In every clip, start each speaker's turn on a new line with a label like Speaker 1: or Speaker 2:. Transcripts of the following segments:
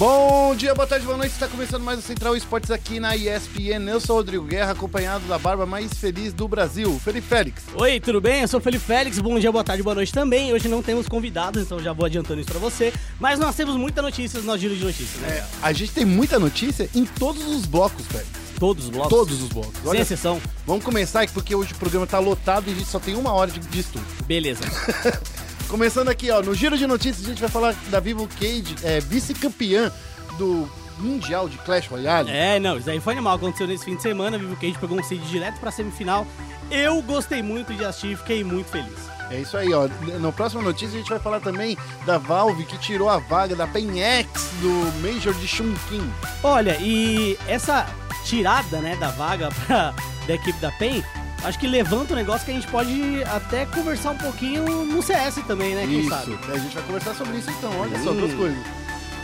Speaker 1: Bom dia, boa tarde, boa noite. Está começando mais o Central Esportes aqui na ESPN. Eu sou o Rodrigo Guerra, acompanhado da barba mais feliz do Brasil, Felipe Félix.
Speaker 2: Oi, tudo bem? Eu sou o Felipe Félix. Bom dia, boa tarde, boa noite também. Hoje não temos convidados, então já vou adiantando isso pra você. Mas nós temos muitas notícias no Giro de Notícias, né?
Speaker 1: É, a gente tem muita notícia em todos os blocos, Félix.
Speaker 2: Todos os blocos?
Speaker 1: Todos os blocos.
Speaker 2: Sem exceção.
Speaker 1: Vamos começar porque hoje o programa tá lotado e a gente só tem uma hora de, de estudo.
Speaker 2: Beleza.
Speaker 1: Começando aqui, ó, no Giro de Notícias a gente vai falar da Vivo Cage, é, vice-campeã do Mundial de Clash Royale.
Speaker 2: É, não, isso aí foi animal. Aconteceu nesse fim de semana. Vivo Cage pegou um seed direto pra semifinal. Eu gostei muito de assistir, fiquei muito feliz.
Speaker 1: É isso aí, ó. Na próxima notícia a gente vai falar também da Valve que tirou a vaga da PENX do Major de Chunkin.
Speaker 2: Olha, e essa tirada, né, da vaga pra, da equipe da PEN, acho que levanta um negócio que a gente pode até conversar um pouquinho no CS também, né, quem
Speaker 1: isso,
Speaker 2: sabe?
Speaker 1: a gente vai conversar sobre isso então, olha só,
Speaker 2: Hum.
Speaker 1: duas coisas.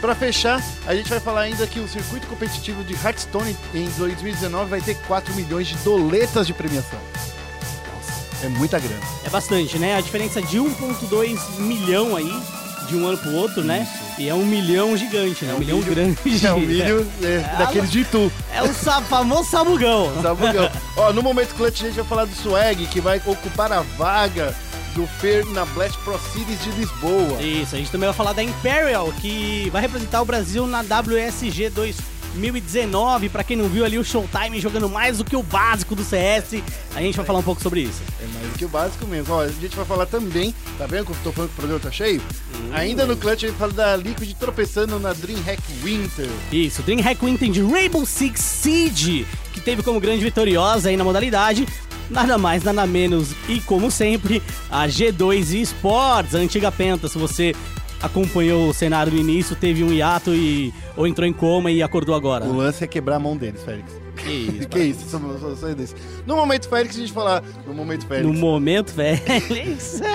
Speaker 1: Pra fechar, a gente vai falar ainda que o circuito competitivo de Hearthstone em 2019 vai ter 4 milhões de doletas de premiação. É muita grana.
Speaker 2: É bastante, né? A diferença de 1.2 milhão aí, de um ano pro outro, né? E é um milhão gigante, né? um milhão grande.
Speaker 1: É o milho é, daquele de Itu.
Speaker 2: É o sa- famoso sabugão.
Speaker 1: Sabugão. Ó, no momento clutch a gente vai falar do Swag, que vai ocupar a vaga do Fer na Blast Pro Series de Lisboa.
Speaker 2: Isso, a gente também vai falar da Imperial, que vai representar o Brasil na WSG 2019. Pra quem não viu ali o Showtime jogando mais do que o básico do CS, a gente vai falar um pouco sobre isso.
Speaker 1: É mais do que o básico mesmo. Ó, a gente vai falar também, tá vendo como eu tô falando que o programa tá cheio? Ainda no clutch a gente fala da Liquid tropeçando na DreamHack Winter.
Speaker 2: Isso, DreamHack Winter de Rainbow Six Siege, que teve como grande vitoriosa aí na modalidade. Nada mais, nada menos, e como sempre, a G2 Esports, a antiga Penta. Se você acompanhou o cenário no início, teve um hiato e ou entrou em coma e acordou agora.
Speaker 1: O lance é quebrar a mão deles, Félix.
Speaker 2: Que isso,
Speaker 1: que isso, só, só, só desse. No momento Félix, a gente falar. No momento Félix.
Speaker 2: No momento, Félix.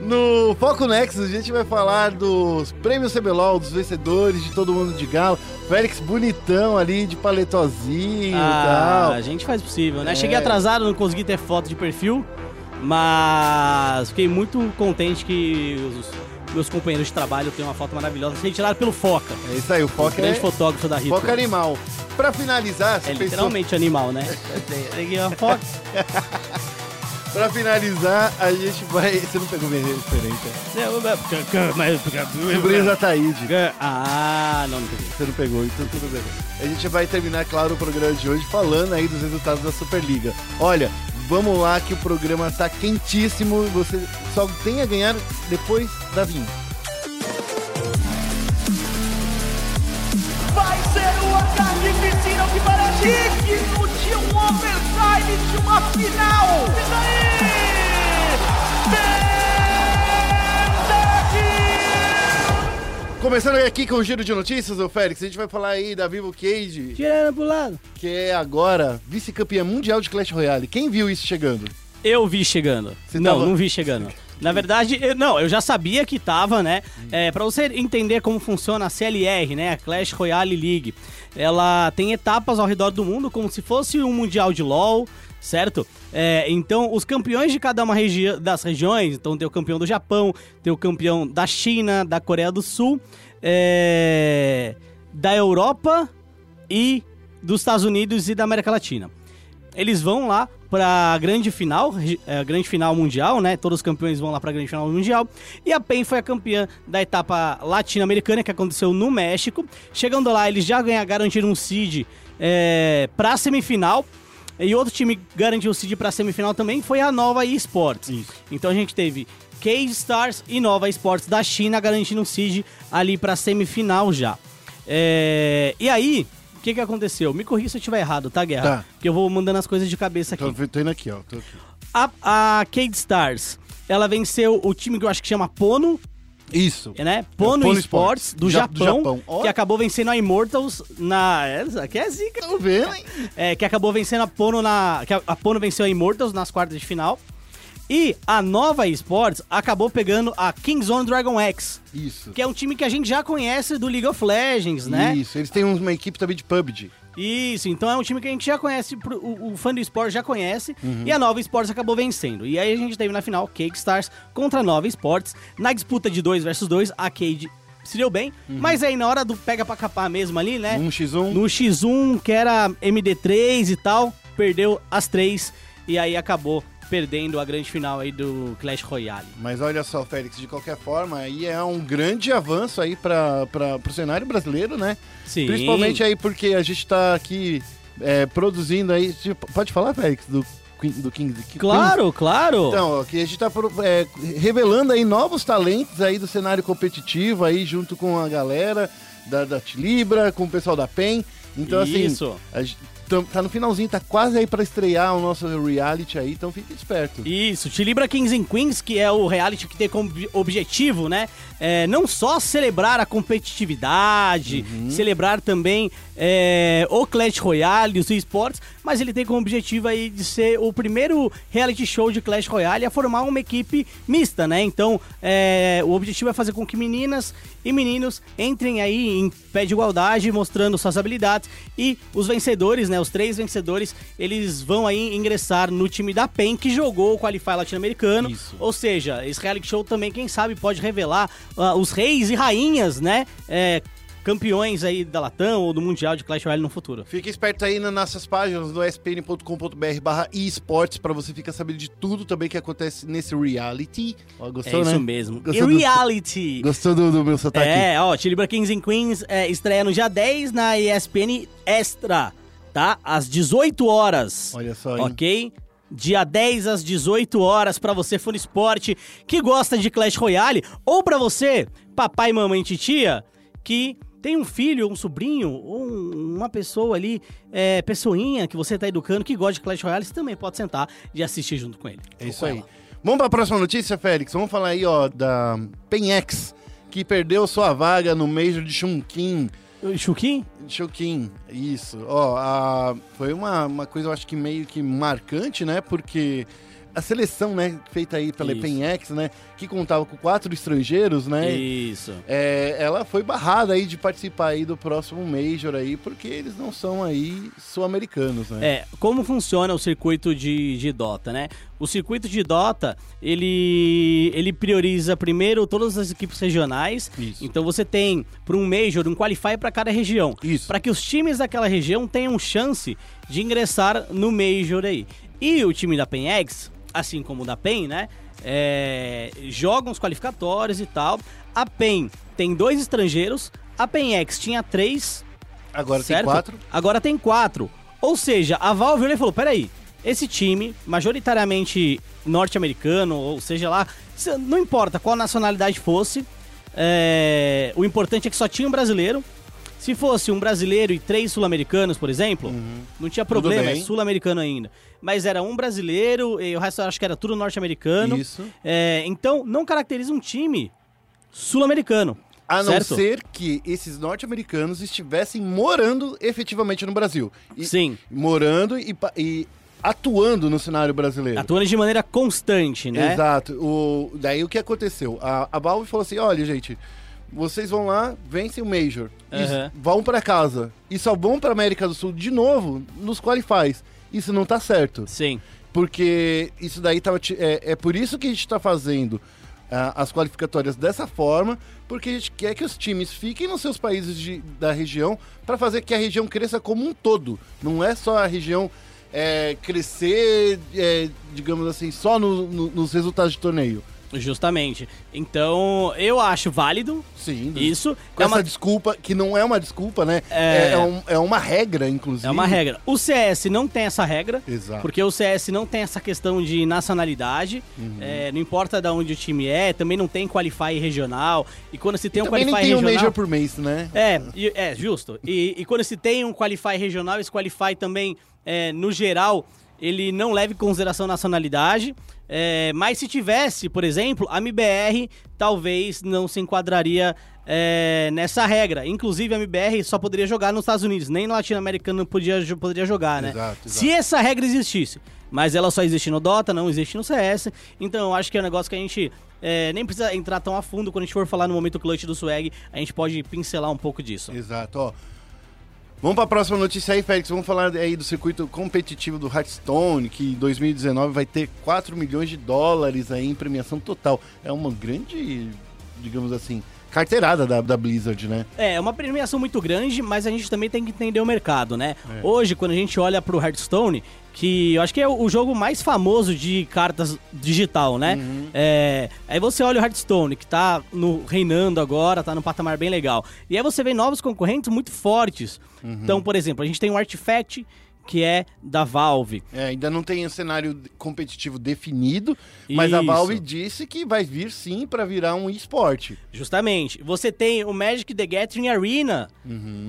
Speaker 1: No Foco Nexus, a gente vai falar dos prêmios CBLOL, dos vencedores, de todo mundo de gala. Félix bonitão ali, de paletozinho
Speaker 2: ah,
Speaker 1: e tal.
Speaker 2: a gente faz possível, né?
Speaker 1: É.
Speaker 2: Cheguei atrasado, não consegui ter foto de perfil, mas fiquei muito contente que os meus companheiros de trabalho têm uma foto maravilhosa, retirada pelo Foca,
Speaker 1: É isso aí, o
Speaker 2: o
Speaker 1: Foco é,
Speaker 2: grande fotógrafo da Rita.
Speaker 1: Foco animal. Pra finalizar,
Speaker 2: É
Speaker 1: pensou-
Speaker 2: literalmente animal, né? Tem aqui uma foto.
Speaker 1: pra finalizar, a gente vai. Você não pegou minha referência. Da Taíde.
Speaker 2: Ah, não, não peguei.
Speaker 1: Você não pegou, então tudo bem. A gente vai terminar, claro, o programa de hoje falando aí dos resultados da Superliga. Olha, vamos lá que o programa tá quentíssimo. Você só tem a ganhar depois da vinheta.
Speaker 3: Vai ser uma carnificina que parece digno de um overtime de uma final. E daí?
Speaker 1: Começando aqui com o giro de notícias, ô Félix, a gente vai falar aí da Vivo Cage,
Speaker 2: Tirando pro lado.
Speaker 1: que é agora vice-campeã mundial de Clash Royale. Quem viu isso chegando?
Speaker 2: Eu vi chegando.
Speaker 1: Você
Speaker 2: não,
Speaker 1: tava-
Speaker 2: não vi chegando. Na verdade, eu, não, eu já sabia que tava, né? É, para você entender como funciona a CLR, né? A Clash Royale League. Ela tem etapas ao redor do mundo, como se fosse um mundial de LoL, certo? É, então, os campeões de cada uma regi das regiões, então tem o campeão do Japão, tem o campeão da China, da Coreia do Sul, é, da Europa e dos Estados Unidos e da América Latina. Eles vão lá pra grande final, regi- é, grande final mundial, né? Todos os campeões vão lá pra grande final mundial. E a PEN foi a campeã da etapa latino-americana que aconteceu no México. Chegando lá, eles já ganharam, garantiram um seed é, pra semifinal. E outro time garantiu o seed pra semifinal também foi a Nova eSports. Então a gente teve Cage Stars e Nova Esportes da China garantindo um seed ali pra semifinal já. É, e aí, o que que aconteceu? Me corrija se eu estiver errado, tá, Guerra?
Speaker 1: Tá.
Speaker 2: Porque eu vou mandando as coisas de cabeça aqui.
Speaker 1: Tô, tô indo aqui, ó. Tô aqui.
Speaker 2: A, a Cade Stars, ela venceu o time que eu acho que chama Pono,
Speaker 1: Isso.
Speaker 2: né? Pono,
Speaker 1: Pono
Speaker 2: Sports,
Speaker 1: Sports,
Speaker 2: do
Speaker 1: Ja-
Speaker 2: Japão,
Speaker 1: do Japão.
Speaker 2: Que acabou vencendo a Immortals na... Essa aqui é zica.
Speaker 1: Tô vendo, hein?
Speaker 2: É, que acabou vencendo a Pono na... Que a, a Pono venceu a Immortals nas quartas de final. E a Nova Esports acabou pegando a Kingzone Dragon X,
Speaker 1: Isso.
Speaker 2: que é um time que a gente já conhece do League of Legends, né?
Speaker 1: Isso. Eles têm uma equipe também de PUBG.
Speaker 2: Isso, então é um time que a gente já conhece, o, o fã do esporte já conhece,
Speaker 1: Uhum.
Speaker 2: e a Nova Esportes acabou vencendo. E aí a gente teve na final Cake Stars contra a Nova Esportes. Na disputa de 2 versus 2, a Cade se deu bem. Mas aí na hora do pega pra capar mesmo ali, né?
Speaker 1: Um x1.
Speaker 2: No X1, que era MD3 e tal, perdeu as três e aí acabou perdendo a grande final aí do Clash Royale.
Speaker 1: Mas olha só, Félix, de qualquer forma, aí é um grande avanço aí para o cenário brasileiro, né?
Speaker 2: Sim.
Speaker 1: Principalmente aí porque a gente tá aqui é, produzindo aí. tipo, Pode falar, Félix, do, do Kings? Queens?
Speaker 2: Claro, claro.
Speaker 1: Então, aqui a gente tá pro- é, revelando aí novos talentos aí do cenário competitivo aí junto com a galera da, da Tilibra, com o pessoal da PEN. Então,
Speaker 2: Isso.
Speaker 1: assim, a tá no finalzinho, tá quase aí pra estrear o nosso reality aí, então fique esperto.
Speaker 2: Isso, Tilibra Kings and Queens, que é o reality que tem como ob- objetivo, né? é, não só celebrar a competitividade,
Speaker 1: Uhum.
Speaker 2: celebrar também é, o Clash Royale, os esportes, mas ele tem como objetivo aí de ser o primeiro reality show de Clash Royale a formar uma equipe mista, né? Então, é, o objetivo é fazer com que meninas e meninos entrem aí em pé de igualdade, mostrando suas habilidades e os vencedores, né? Os três vencedores, eles vão aí ingressar no time da PEN que jogou o Qualify latino-americano. Ou seja, esse reality show também, quem sabe, pode revelar ah, os reis e rainhas, né? É, campeões aí da Latam ou do Mundial de Clash Royale no futuro.
Speaker 1: Fique esperto aí nas nossas páginas no spn.com.br barra esportes pra você ficar sabendo de tudo também que acontece nesse reality. Ó, gostou,
Speaker 2: é
Speaker 1: né?
Speaker 2: isso mesmo.
Speaker 1: Gostou
Speaker 2: e
Speaker 1: do-
Speaker 2: reality!
Speaker 1: Gostou do, do meu sotaque?
Speaker 2: É, ó, Tilibra Kings and Queens é, estreia no dia 10 na ESPN Extra, tá? Às 18 horas.
Speaker 1: Olha só, hein?
Speaker 2: Ok? Dia 10 às 18 horas pra você fã esporte que gosta de Clash Royale ou pra você, papai, mamãe, titia, que tem um filho, um sobrinho, ou um- uma pessoa ali, é, pessoinha que você tá educando que gosta de Clash Royale, você também pode sentar e assistir junto com ele.
Speaker 1: É isso aí.
Speaker 2: ela.
Speaker 1: Vamos pra próxima notícia, Félix? Vamos falar aí, ó, da PenX, que perdeu sua vaga no Major de Chunkin.
Speaker 2: Chuquim?
Speaker 1: Chunkin, isso. Ó, a- foi uma, uma coisa, eu acho que meio que marcante, né? Porque a seleção, né, feita aí pela
Speaker 2: Isso.
Speaker 1: Né, que contava com quatro estrangeiros, né?
Speaker 2: Isso.
Speaker 1: É, ela foi barrada aí de participar aí do próximo Major aí, porque eles não são aí sul-americanos, né?
Speaker 2: É, como funciona o circuito de, de Dota, né? O circuito de Dota, ele, ele prioriza primeiro todas as equipes regionais.
Speaker 1: Isso.
Speaker 2: Então você tem, para um Major, um Qualify para cada região.
Speaker 1: Isso.
Speaker 2: Para que os times daquela região tenham chance de ingressar no Major aí. E o time da PenX, assim como o da PEN, né? É, jogam os qualificatórios e tal. A PEN tem dois estrangeiros. A PenX tinha três,
Speaker 1: Agora
Speaker 2: certo?
Speaker 1: tem quatro.
Speaker 2: Agora tem quatro. Ou seja, a Valve olhou e falou: peraí, esse time, majoritariamente norte-americano, ou seja lá, não importa qual nacionalidade fosse, é, o importante é que só tinha um brasileiro. Se fosse um brasileiro e três sul-americanos, por exemplo, não tinha problema, é sul-americano ainda. Mas era um brasileiro e o resto acho que era tudo norte-americano.
Speaker 1: Isso.
Speaker 2: É, então, não caracteriza um time sul-americano.
Speaker 1: A não
Speaker 2: certo?
Speaker 1: ser que esses norte-americanos estivessem morando efetivamente no Brasil. E-
Speaker 2: Sim.
Speaker 1: Morando e, e atuando no cenário brasileiro.
Speaker 2: Atuando de maneira constante, né?
Speaker 1: Exato. O, daí o que aconteceu? A, a Valve falou assim: olha, gente, vocês vão lá, vencem o Major, e
Speaker 2: Aham.
Speaker 1: vão pra casa. E só vão pra América do Sul de novo nos qualifies. Isso não tá certo.
Speaker 2: Sim.
Speaker 1: Porque isso daí tava. É, é por isso que a gente tá fazendo ah, as qualificatórias dessa forma, porque a gente quer que os times fiquem nos seus países de- da região para fazer que a região cresça como um todo. Não é só a região é, crescer, é, digamos assim, só no- no- nos resultados de torneio.
Speaker 2: Justamente. Então, eu acho válido
Speaker 1: Sim.
Speaker 2: isso.
Speaker 1: Com
Speaker 2: É
Speaker 1: essa
Speaker 2: uma,
Speaker 1: desculpa, que não é uma desculpa, né?
Speaker 2: É.
Speaker 1: É, é um- é uma regra, inclusive.
Speaker 2: é uma regra. O CS não tem essa regra.
Speaker 1: Exato.
Speaker 2: Porque o CS não tem essa questão de nacionalidade,
Speaker 1: Uhum.
Speaker 2: é, não importa de onde o time é, também não tem qualify regional. E quando se tem um
Speaker 1: Também nem
Speaker 2: qualify
Speaker 1: tem um
Speaker 2: regional.
Speaker 1: Major por mês, né?
Speaker 2: É, e- é, justo. E, e quando se tem um qualify regional, esse qualify também, é, no geral, ele não leva em consideração nacionalidade. É, mas se tivesse, por exemplo, a MBR talvez não se enquadraria é, nessa regra. Inclusive, a MBR só poderia jogar nos Estados Unidos, nem no latino-americano não podia, poderia jogar, né?
Speaker 1: Exato, exato.
Speaker 2: Se essa regra existisse, mas ela só existe no Dota, não existe no CS, então eu acho que é um negócio que a gente é, nem precisa entrar tão a fundo quando a gente for falar no momento clutch do swag, a gente pode pincelar um pouco disso.
Speaker 1: Exato, ó. Vamos para a próxima notícia aí, Félix. Vamos falar aí do circuito competitivo do Hearthstone, que em 2019 vai ter 4 milhões de dólares aí em premiação total. É uma grande, digamos assim, carteirada da, da Blizzard, né?
Speaker 2: É, é uma premiação muito grande, mas a gente também tem que entender o mercado, né? Hoje, quando a gente olha pro Hearthstone, que eu acho que é o jogo mais famoso de cartas digital, né? É, aí você olha o Hearthstone, que tá no, reinando agora, tá num patamar bem legal. E aí você vê novos concorrentes muito fortes. Então, por exemplo, a gente tem o Artifact, que é da Valve.
Speaker 1: É, ainda não tem um cenário competitivo definido, mas a
Speaker 2: Isso.
Speaker 1: Valve disse que vai vir sim pra virar um esporte.
Speaker 2: Justamente. Você tem o Magic the Gathering Arena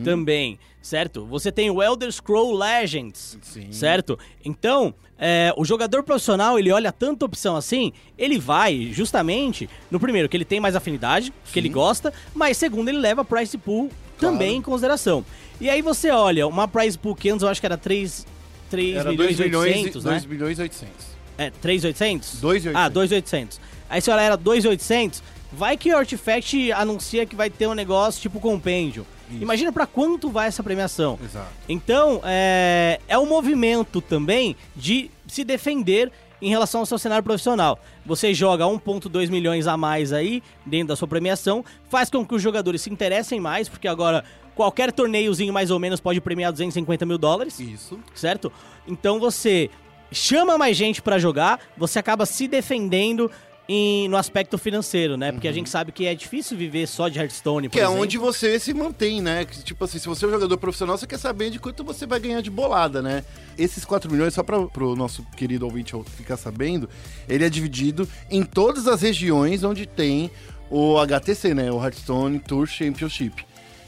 Speaker 2: também, certo? Você tem o Elder Scroll Legends,
Speaker 1: Sim.
Speaker 2: certo? Então, é, o jogador profissional, ele olha tanta opção assim, ele vai justamente no primeiro, que ele tem mais afinidade, que ele gosta, mas segundo, ele leva a price pool também em consideração. E aí você olha, uma price antes eu acho que era 3, 3
Speaker 1: Era
Speaker 2: milhões
Speaker 1: 2
Speaker 2: e
Speaker 1: milhões,
Speaker 2: 800,
Speaker 1: e-
Speaker 2: né?
Speaker 1: 2 milhões e 800.
Speaker 2: É, 3,800?
Speaker 1: 2.800.
Speaker 2: Ah, 2,800. Aí se olha era 2,800, vai que o Artifact anuncia que vai ter um negócio tipo compêndio. Imagina pra quanto vai essa premiação.
Speaker 1: Exato.
Speaker 2: Então, é, é um movimento também de se defender em relação ao seu cenário profissional. Você joga 1,2 milhões a mais aí dentro da sua premiação, faz com que os jogadores se interessem mais, porque agora qualquer torneiozinho mais ou menos pode premiar 250 mil dólares
Speaker 1: Isso.
Speaker 2: certo? Então você chama mais gente pra jogar, você acaba se defendendo em- no aspecto financeiro, né? Porque a gente sabe que é difícil viver só de Hearthstone, por
Speaker 1: Que é
Speaker 2: exemplo.
Speaker 1: onde você se mantém, né? Que, Tipo assim, se você é um jogador profissional, você quer saber de quanto você vai ganhar de bolada, né? Esses 4 milhões, só para pro nosso querido ouvinte ficar sabendo, ele é dividido em todas as regiões onde tem o HTC, né? O Hearthstone Tour Championship.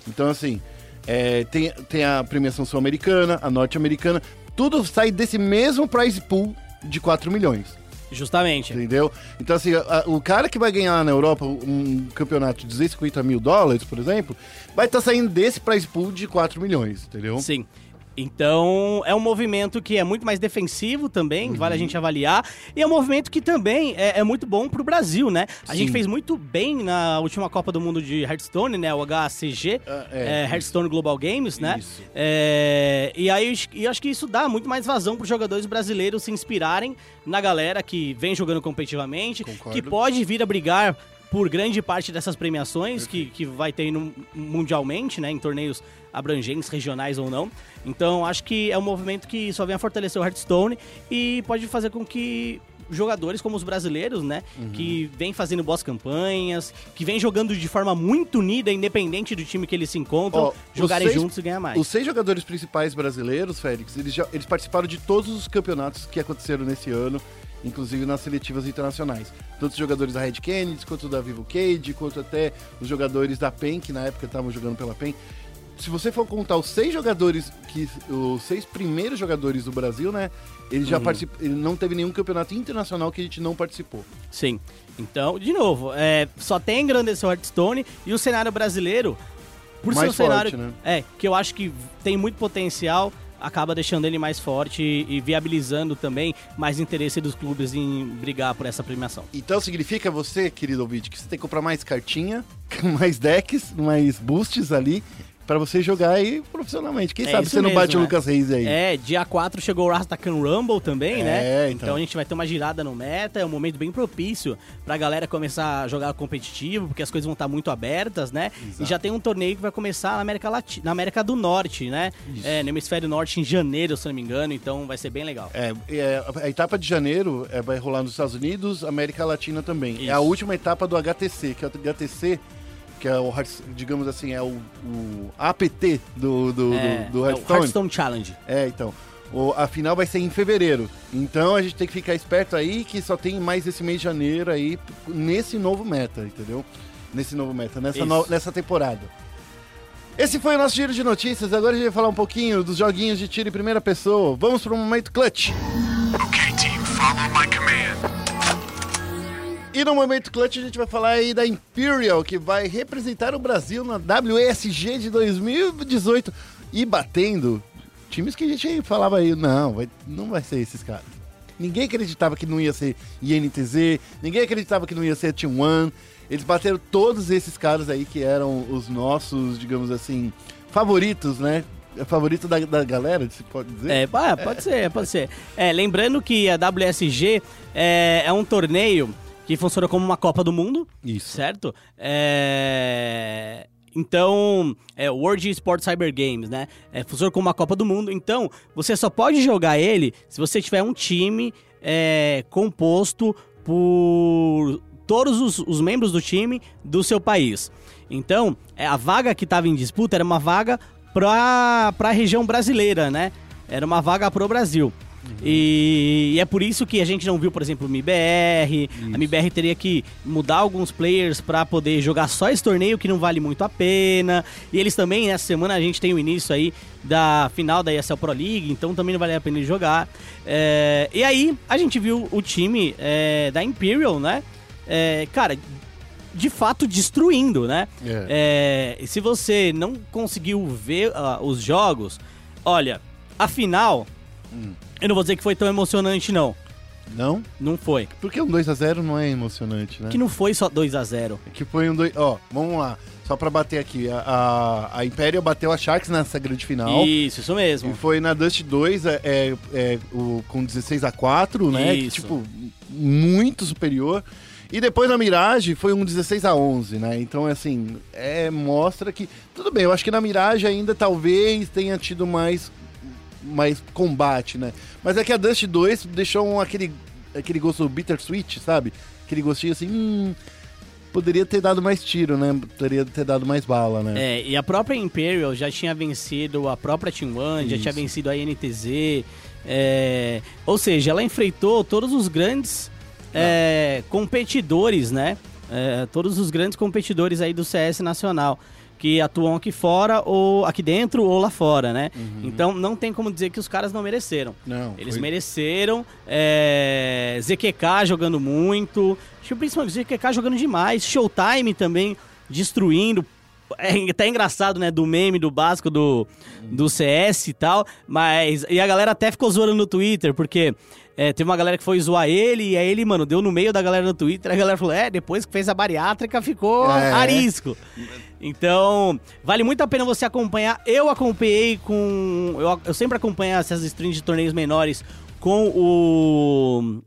Speaker 1: Então, assim, é, tem, tem a premiação sul-americana, a norte-americana, tudo sai desse mesmo prize pool de 4 milhões.
Speaker 2: Justamente.
Speaker 1: Entendeu? Então, assim, a- o cara que vai ganhar na Europa um campeonato de 250 mil dólares, por exemplo, vai estar saindo desse prize pool de 4 milhões, entendeu?
Speaker 2: Sim. Então, é um movimento que é muito mais defensivo também,
Speaker 1: Uhum.
Speaker 2: vale a gente avaliar. E é um movimento que também é, é muito bom pro Brasil, né? A
Speaker 1: Sim.
Speaker 2: gente fez muito bem na última Copa do Mundo de Hearthstone, né? O HCG,
Speaker 1: Ah, é.
Speaker 2: é, Hearthstone Global Games, né? É, e aí eu- acho que isso dá muito mais vazão para os jogadores brasileiros se inspirarem na galera que vem jogando competitivamente,
Speaker 1: Concordo.
Speaker 2: que pode vir a brigar por grande parte dessas premiações que, que vai ter no- mundialmente, né, em torneios abrangentes, regionais ou não. Então acho que é um movimento que só vem a fortalecer o Hearthstone e pode fazer com que jogadores como os brasileiros, né,
Speaker 1: Uhum.
Speaker 2: que vem fazendo boas campanhas, que vem jogando de forma muito unida, independente do time que eles se encontram, jogarem
Speaker 1: vocês-
Speaker 2: juntos e ganhar mais.
Speaker 1: Os seis jogadores principais brasileiros, Félix, eles, já, eles participaram de todos os campeonatos que aconteceram nesse ano, inclusive nas seletivas internacionais. Tanto os jogadores da Red Kennedy, quanto da Vivo Cage, quanto até os jogadores da PEN, que na época estavam jogando pela PEN. Se você for contar os seis jogadores, que os seis primeiros jogadores do Brasil, né? Ele já participou. Ele não teve nenhum campeonato internacional que a gente não participou.
Speaker 2: Sim. Então, de novo, é, só tem engrandecer o Hearthstone e o cenário brasileiro, por
Speaker 1: Mais
Speaker 2: ser um
Speaker 1: forte,
Speaker 2: cenário.
Speaker 1: né?
Speaker 2: É, que eu acho que tem muito potencial, acaba deixando ele mais forte e, e viabilizando também mais interesse dos clubes em brigar por essa premiação.
Speaker 1: Então significa você, querido ouvinte, que você tem que comprar mais cartinha, mais decks, mais boosts ali, pra você jogar aí profissionalmente. Quem
Speaker 2: É
Speaker 1: sabe
Speaker 2: isso
Speaker 1: você não
Speaker 2: mesmo,
Speaker 1: bate o
Speaker 2: né?
Speaker 1: Lucas Reis aí.
Speaker 2: É, dia 4 chegou o Rastakan Rumble também, né?
Speaker 1: É, então.
Speaker 2: a gente vai ter uma girada no meta, é um momento bem propício pra galera começar a jogar competitivo, porque as coisas vão estar muito abertas, né? E já tem um torneio que vai começar na América, Lati na América do Norte, né? É, no hemisfério norte em janeiro, se não me engano, então vai ser bem legal.
Speaker 1: É, é, a etapa de janeiro é, vai rolar nos Estados Unidos, América Latina também. É a
Speaker 2: Isso.
Speaker 1: última etapa do HTC, que é o HTC, que é o, digamos assim, é o, o APT do, do,
Speaker 2: é,
Speaker 1: do, do
Speaker 2: é o
Speaker 1: Hearthstone.
Speaker 2: Hearthstone Challenge.
Speaker 1: É, então. O, a final vai ser em fevereiro. Então a gente tem que ficar esperto aí que só tem mais esse mês de janeiro aí nesse novo meta, entendeu? Nesse novo meta, nessa, no- nessa temporada. Esse foi o nosso giro de notícias. Agora a gente vai falar um pouquinho dos joguinhos de tiro em primeira pessoa. Vamos para o momento clutch.
Speaker 4: Okay, team, follow my command.
Speaker 1: E no momento clutch a gente vai falar aí da Imperial, que vai representar o Brasil na WSG de 2018 e batendo times que a gente falava aí, não, vai, não vai ser esses caras. Ninguém acreditava que não ia ser INTZ, ninguém acreditava que não ia ser Team One. Eles bateram todos esses caras aí que eram os nossos, digamos assim, favoritos, né? Favorito da, da galera, se pode dizer.
Speaker 2: É, pode ser, pode ser. É, lembrando que a WSG é, é um torneio que funciona como uma Copa do Mundo,
Speaker 1: Isso.
Speaker 2: certo? É... Então, é World Sport Cyber Games, né? É, funciona como uma Copa do Mundo. Então, você só pode jogar ele se você tiver um time é, composto por todos os, os membros do time do seu país. Então, é, a vaga que estava em disputa era uma vaga para a região brasileira, né? Era uma vaga pro Brasil. E, e é por isso que a gente não viu, por exemplo, o MIBR. A MIBR teria que mudar alguns players para poder jogar só esse torneio que não vale muito a pena. E eles também, nessa semana, a gente tem o início aí da final da ESL Pro League, então também não vale a pena jogar. É, e aí, a gente viu o time é, da Imperial, né? É, cara, de fato destruindo, né?
Speaker 1: É.
Speaker 2: É, se você não conseguiu ver ah, os jogos, olha, a final, eu não vou dizer que foi tão emocionante, não.
Speaker 1: Não?
Speaker 2: Não foi.
Speaker 1: Porque um 2x0 não é emocionante, né?
Speaker 2: Que não foi só 2 a 0
Speaker 1: Que foi um 2. Ó, vamos lá. Só pra bater aqui. A, a, a Imperial bateu a Sharks nessa grande final.
Speaker 2: Isso, isso
Speaker 1: E
Speaker 2: mesmo.
Speaker 1: foi na Dust 2 é, é, é, o, com 16 a 4 né? Que,
Speaker 2: Isso.
Speaker 1: tipo, muito superior. E depois na Mirage foi um 16 a 11 né? Então, assim, é, mostra que. Tudo bem, eu acho que na Mirage ainda talvez tenha tido mais, mais combate, né? Mas é que a Dust 2 deixou um, aquele, aquele gosto bittersweet, sabe? Aquele gostinho assim. Hum, poderia ter dado mais tiro, né? Poderia ter dado mais bala, né?
Speaker 2: É, e a própria Imperial já tinha vencido a própria Team One, já tinha vencido a NTZ. é, ou seja, ela enfrentou todos os grandes é, competidores, né? É, todos os grandes competidores aí do CS nacional. Que atuam aqui fora, ou aqui dentro, ou lá fora, né? Então não tem como dizer que os caras não mereceram.
Speaker 1: Não,
Speaker 2: Eles
Speaker 1: foi-
Speaker 2: mereceram. É... ZQK jogando muito. Principalmente ZQK jogando demais. Showtime também destruindo. É até engraçado, né? Do meme, do básico do, do CS e tal. Mas. E a galera até ficou zoando no Twitter, porque. É, teve uma galera que foi zoar ele, e aí ele, mano, deu no meio da galera no Twitter, a galera falou, é, depois que fez a bariátrica, ficou
Speaker 1: É.
Speaker 2: arisco. Então, vale muito a pena você acompanhar. Eu acompanhei com. Eu, eu sempre acompanho essas streams de torneios menores com o.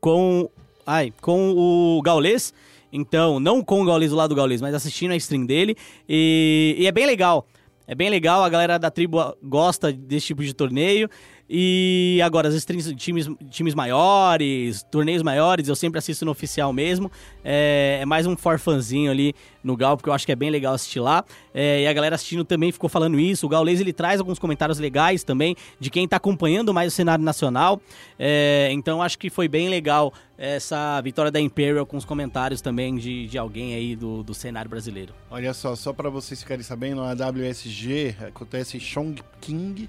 Speaker 2: Com. Ai, com o Gaulês. Então, não com o Gaulês do lado do Gaulês, mas assistindo a stream dele. E, e é bem legal. É bem legal, a galera da tribo gosta desse tipo de torneio. E agora, as streams times, times maiores, torneios maiores, eu sempre assisto no oficial mesmo. É, é mais um forfanzinho ali no Gal, porque eu acho que é bem legal assistir lá. É, e a galera assistindo também ficou falando isso. O Gaulês ele traz alguns comentários legais também de quem tá acompanhando mais o cenário nacional. É, então acho que foi bem legal essa vitória da Imperial com os comentários também de, de alguém aí do, do cenário brasileiro.
Speaker 1: Olha só, só pra vocês ficarem sabendo, a WSG acontece em Chongqing,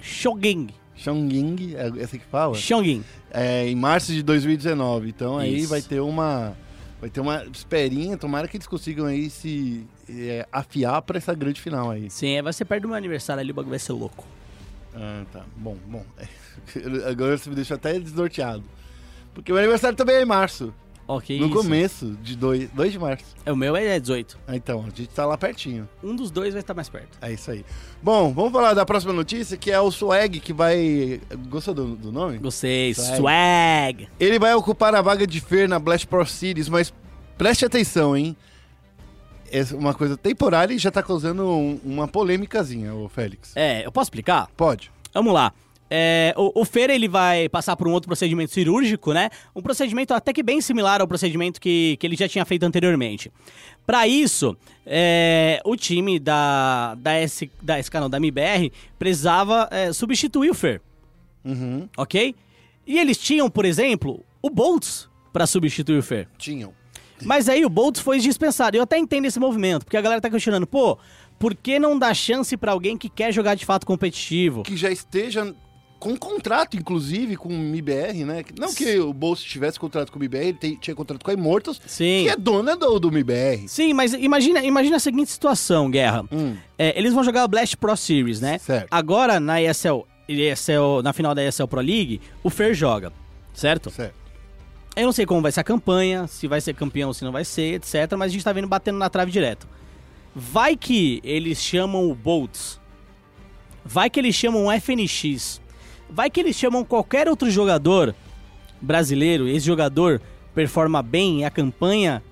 Speaker 2: Shoging.
Speaker 1: Chongqing, é essa que fala?
Speaker 2: Shongin.
Speaker 1: É, em março de 2019. Então aí
Speaker 2: Isso.
Speaker 1: vai ter uma vai ter uma esperinha, tomara que eles consigam aí se é, afiar pra essa grande final aí.
Speaker 2: Sim, é, vai ser perto do meu aniversário ali, o bagulho vai ser louco.
Speaker 1: Ah, tá. Bom, bom. Agora você me deixou até desnorteado. Porque o meu aniversário também é em março.
Speaker 2: Ok,
Speaker 1: no
Speaker 2: isso.
Speaker 1: começo de 2, 2 de março.
Speaker 2: É, o meu é 18.
Speaker 1: Ah, então, a gente tá lá pertinho.
Speaker 2: Um dos dois vai estar mais perto.
Speaker 1: É isso aí. Bom, vamos falar da próxima notícia, que é o Swag, que vai... Gostou do, do nome?
Speaker 2: Gostei.
Speaker 1: Swag.
Speaker 2: Swag.
Speaker 1: Ele vai ocupar a vaga de Fer na Blast Pro Series, mas preste atenção, hein? É uma coisa temporária e já tá causando um- uma polêmicazinha, o Félix.
Speaker 2: É, eu posso explicar?
Speaker 1: Pode.
Speaker 2: Vamos lá. É, o, o Feira ele vai passar por um outro procedimento cirúrgico, né? Um procedimento até que bem similar ao procedimento que, que ele já tinha feito anteriormente. Para isso, é, o time da, da, S, da SK, não, da MBR, precisava é, substituir o Fer,
Speaker 1: Uhum.
Speaker 2: ok? E eles tinham, por exemplo, o Boltz para substituir o Fer.
Speaker 1: Tinham.
Speaker 2: Mas aí o Boltz foi dispensado. Eu até entendo esse movimento, porque a galera tá questionando, pô, por que não dar chance pra alguém que quer jogar de fato competitivo?
Speaker 1: Que já esteja com contrato, inclusive, com o MIBR, né? Não que o Bolso tivesse contrato com o MIBR, ele tem- tinha contrato com a Immortals,
Speaker 2: Sim.
Speaker 1: que é dona do, do MIBR.
Speaker 2: Sim, mas imagina, imagina a seguinte situação, Guerra.
Speaker 1: Hum.
Speaker 2: É, eles vão jogar o Blast Pro Series, né?
Speaker 1: Certo.
Speaker 2: Agora, na ESL, ESL, na final da ESL Pro League, o Fer joga, certo?
Speaker 1: Certo.
Speaker 2: Eu não sei como vai ser a campanha, se vai ser campeão, se não vai ser, etc. Mas a gente tá vendo batendo na trave direto. Vai que eles chamam o Boltz. Vai que eles chamam o FNX. Vai que eles chamam qualquer outro jogador brasileiro, esse jogador performa bem, a campanha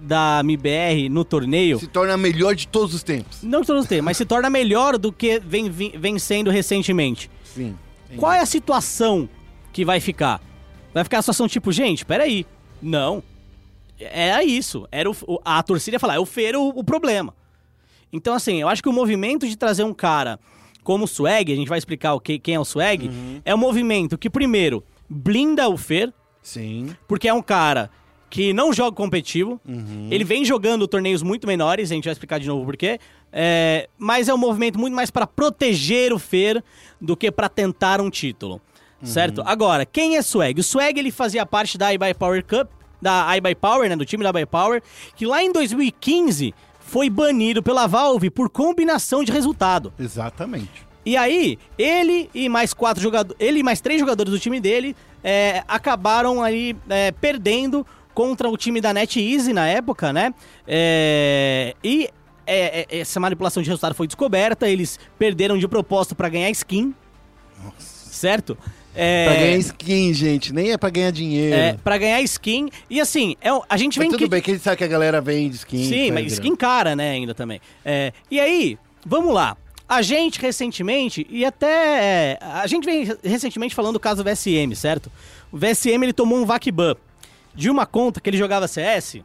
Speaker 2: da MBR no torneio,
Speaker 1: Se torna melhor de todos os tempos.
Speaker 2: não que todos têm, mas se torna melhor do que vem, vem, sendo recentemente.
Speaker 1: Sim.
Speaker 2: Qual é a situação que vai ficar? Vai ficar a situação tipo, gente, peraí. Não. Era isso. Era o, a torcida ia falar, é o Feira o, o problema. Então, assim, eu acho que o movimento de trazer um cara como o Swag, a gente vai explicar o que, quem é o Swag, é um movimento que, primeiro, blinda o Fer,
Speaker 1: Sim.
Speaker 2: porque é um cara que não joga competitivo. Ele vem jogando torneios muito menores, a gente vai explicar de novo por quê. É, mas é um movimento muito mais para proteger o Fer do que para tentar um título. Certo? Agora, quem é Swag? O Swag ele fazia parte da iBuy Power Cup, da iBuy Power, né, do time da iBuy Power, que lá em 2015 foi banido pela Valve por combinação de resultado.
Speaker 1: Exatamente.
Speaker 2: E aí, ele e mais quatro jogadores, ele e mais três jogadores do time dele é, acabaram aí é, perdendo contra o time da NetEase na época, né? É, e é, é, essa manipulação de resultado foi descoberta, eles perderam de propósito pra ganhar skin, certo? É,
Speaker 1: Pra ganhar skin, gente. Nem é pra ganhar dinheiro.
Speaker 2: é, pra ganhar skin. E assim, é, a gente
Speaker 1: Mas
Speaker 2: vem
Speaker 1: tudo
Speaker 2: que-
Speaker 1: bem que sabe que a galera vende skin.
Speaker 2: Sim, mas skin cara, né, ainda também. É, e aí, vamos lá. A gente recentemente, e até. é, a gente vem recentemente falando do caso do VSM, certo? O VSM ele tomou um VACBAN de uma conta que ele jogava CS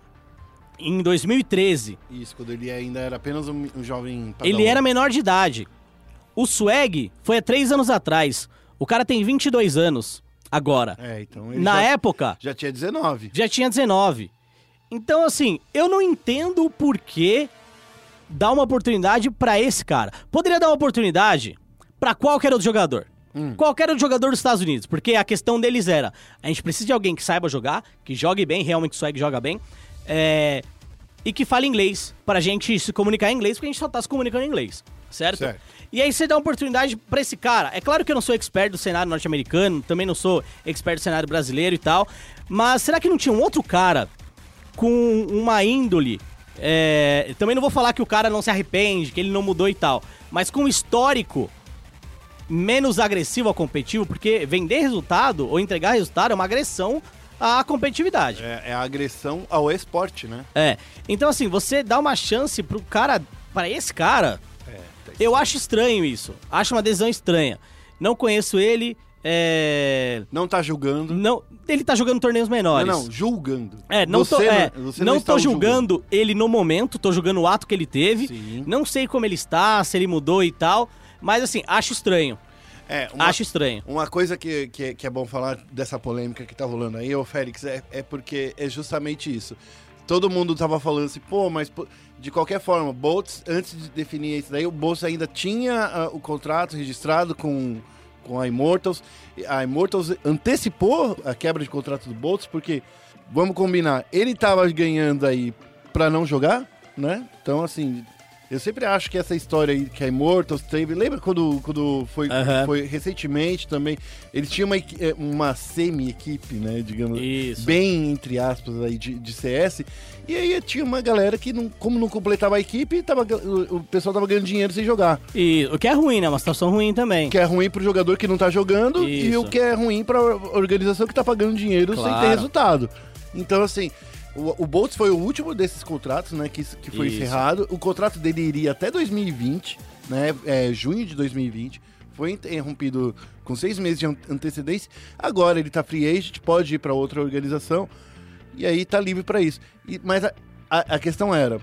Speaker 2: em 2013.
Speaker 1: Isso, quando ele ainda era apenas um, um jovem
Speaker 2: Ele
Speaker 1: padawan.
Speaker 2: era menor de idade. O Swag foi há três anos atrás. O cara tem 22 anos agora.
Speaker 1: É, então ele
Speaker 2: Na
Speaker 1: já,
Speaker 2: época,
Speaker 1: já tinha 19.
Speaker 2: já tinha 19. Então, assim, eu não entendo o porquê dar uma oportunidade pra esse cara. Poderia dar uma oportunidade pra qualquer outro jogador. Qualquer outro jogador dos Estados Unidos. Porque a questão deles era: a gente precisa de alguém que saiba jogar, que jogue bem, realmente o Swag joga bem, é, e que fale inglês, pra gente se comunicar em inglês, porque a gente só tá se comunicando em inglês. Certo?
Speaker 1: Certo.
Speaker 2: E aí você dá uma oportunidade pra esse cara. É claro que eu não sou expert do cenário norte-americano, também não sou expert do cenário brasileiro e tal. Mas será que não tinha um outro cara com uma índole? é, também não vou falar que o cara não se arrepende, que ele não mudou e tal. Mas com um histórico menos agressivo ao competitivo, porque vender resultado ou entregar resultado é uma agressão à competitividade.
Speaker 1: É, é a agressão ao esporte, né?
Speaker 2: É. Então, assim, você dá uma chance pro cara, para esse cara, eu acho estranho isso. Acho uma decisão estranha. Não conheço ele. É...
Speaker 1: Não tá julgando.
Speaker 2: Não, ele tá jogando torneios
Speaker 1: Não,
Speaker 2: menores.
Speaker 1: não, julgando.
Speaker 2: É, não tô,
Speaker 1: Você
Speaker 2: é,
Speaker 1: você
Speaker 2: não
Speaker 1: está
Speaker 2: tô
Speaker 1: o
Speaker 2: julgando ele no momento, tô julgando o ato que ele teve.
Speaker 1: Sim.
Speaker 2: Não sei como ele está, se ele mudou e tal. Mas assim, acho estranho.
Speaker 1: É, uma,
Speaker 2: Acho estranho.
Speaker 1: uma coisa que, que, que é bom falar dessa polêmica que tá rolando aí, ô Félix, é, é porque é justamente isso. Todo mundo tava falando assim, pô, mas pô, de qualquer forma, Boltz, antes de definir isso daí, o Boltz ainda tinha ah, o contrato registrado com, com a Immortals. A Immortals antecipou a quebra de contrato do Boltz, porque, vamos combinar, ele tava ganhando aí pra não jogar, né? Então, assim, eu sempre acho que essa história aí que a Immortals teve. Lembra quando, quando foi, foi recentemente também? Eles tinham uma, eh, uma semi-equipe, né? Digamos,
Speaker 2: Isso.
Speaker 1: bem entre aspas aí de, de CS. E aí tinha uma galera que, não, como não completava a equipe, tava, o, o pessoal tava ganhando dinheiro sem jogar.
Speaker 2: E o que é ruim, né? Uma situação ruim também.
Speaker 1: O que é ruim pro jogador que não tá jogando e
Speaker 2: Isso.
Speaker 1: o que é ruim pra organização que tá pagando dinheiro sem
Speaker 2: Claro.
Speaker 1: ter resultado. Então, assim, o, o Boltz foi o último desses contratos, né, que, que foi
Speaker 2: Isso.
Speaker 1: encerrado. O contrato dele iria até 2020, né, é, junho de 2020. Foi interrompido com seis meses de an- antecedência. Agora ele tá free agent, pode ir pra outra organização e aí tá livre pra isso. E- mas a, a, a questão era,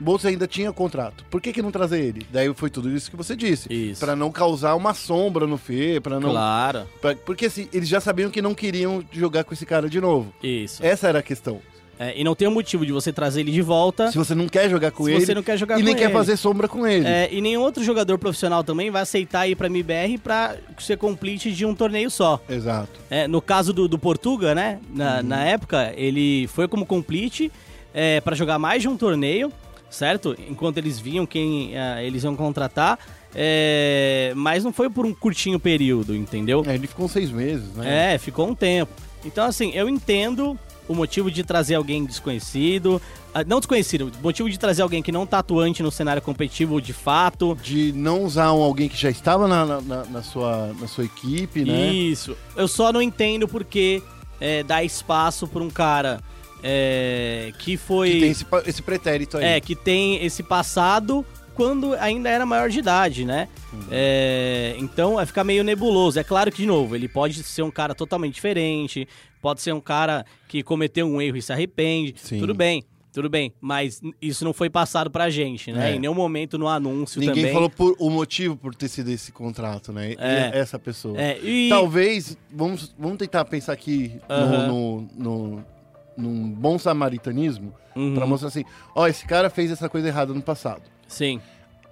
Speaker 1: Boltz ainda tinha contrato. Por que, que não trazer ele? Daí foi tudo isso que você disse.
Speaker 2: Isso.
Speaker 1: Pra não causar uma sombra no Fê, pra não.
Speaker 2: Claro.
Speaker 1: pra- porque assim, eles já sabiam que não queriam jogar com esse cara de novo.
Speaker 2: Isso.
Speaker 1: Essa era a questão.
Speaker 2: É, e não tem um motivo de você trazer ele de volta
Speaker 1: Se você não quer jogar com
Speaker 2: se
Speaker 1: ele.
Speaker 2: você não quer jogar
Speaker 1: e
Speaker 2: com
Speaker 1: nem quer
Speaker 2: ele.
Speaker 1: fazer sombra com ele.
Speaker 2: É, e nenhum outro jogador profissional também vai aceitar ir pra MBR pra ser complete de um torneio só.
Speaker 1: Exato.
Speaker 2: É, no caso do, do Portuga, né? Na,
Speaker 1: Uhum.
Speaker 2: na época, ele foi como complete é, para jogar mais de um torneio, certo? Enquanto eles viam quem ah, eles iam contratar. é, mas não foi por um curtinho período, entendeu?
Speaker 1: É, ele ficou seis meses, né?
Speaker 2: É, ficou um tempo. Então, assim, eu entendo o motivo de trazer alguém desconhecido. ah, Não desconhecido, o motivo de trazer alguém que não tá atuante no cenário competitivo de fato.
Speaker 1: De não usar um, alguém que já estava na, na, na- sua, na sua equipe, né?
Speaker 2: Isso. Eu só não entendo porque é, dar espaço pra um cara é, que foi.
Speaker 1: Que tem esse, esse pretérito aí.
Speaker 2: É, que tem esse passado quando ainda era maior de idade, né?
Speaker 1: Uhum.
Speaker 2: É, então vai ficar meio nebuloso. É claro que, de novo, ele pode ser um cara totalmente diferente, pode ser um cara que cometeu um erro e se arrepende.
Speaker 1: Sim.
Speaker 2: Tudo bem, tudo bem. Mas isso não foi passado pra gente, né?
Speaker 1: É.
Speaker 2: Em nenhum momento no anúncio
Speaker 1: Ninguém
Speaker 2: também.
Speaker 1: falou por, o motivo por ter sido esse contrato, né?
Speaker 2: É.
Speaker 1: Essa pessoa.
Speaker 2: É, e...
Speaker 1: Talvez, vamos, vamos tentar pensar aqui no-
Speaker 2: Aham.
Speaker 1: no, no, num bom samaritanismo,
Speaker 2: Uhum.
Speaker 1: pra mostrar assim, ó, esse cara fez essa coisa errada no passado.
Speaker 2: Sim,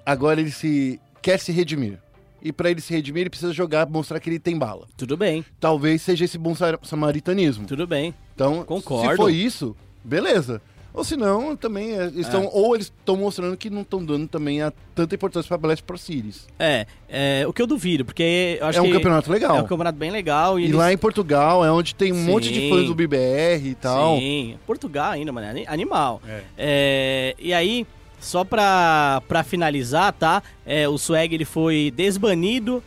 Speaker 1: Agora ele se quer se redimir. E pra ele se redimir, ele precisa jogar, mostrar que ele tem bala.
Speaker 2: tudo bem,
Speaker 1: Talvez seja esse bom sa- samaritanismo.
Speaker 2: tudo bem.
Speaker 1: Então,
Speaker 2: Concordo.
Speaker 1: se for isso, beleza. Ou se não, também é, eles tão, ou eles estão mostrando que não estão dando também a tanta importância pra Blast Pro Series.
Speaker 2: É, é, o que eu duvido, porque eu acho
Speaker 1: É um
Speaker 2: que
Speaker 1: campeonato legal.
Speaker 2: é um campeonato bem legal. E,
Speaker 1: E
Speaker 2: eles-
Speaker 1: lá em Portugal é onde tem um
Speaker 2: Sim.
Speaker 1: monte de fãs do BBR e tal.
Speaker 2: Sim, Portugal ainda, mano, ani- animal.
Speaker 1: É.
Speaker 2: É, e aí, só pra, pra finalizar, tá? É, o Swag ele foi desbanido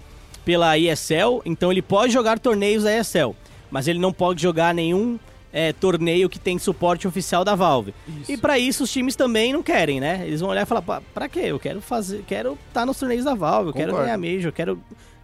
Speaker 2: pela ESL, então ele pode jogar torneios da ESL, mas ele não pode jogar nenhum é, torneio que tem suporte oficial da Valve. E pra isso os times também não querem, né? Eles vão olhar e falar, "Pra- pra quê? Eu quero fazer, quero estar nos torneios da Valve, eu quero ganhar Major, eu quero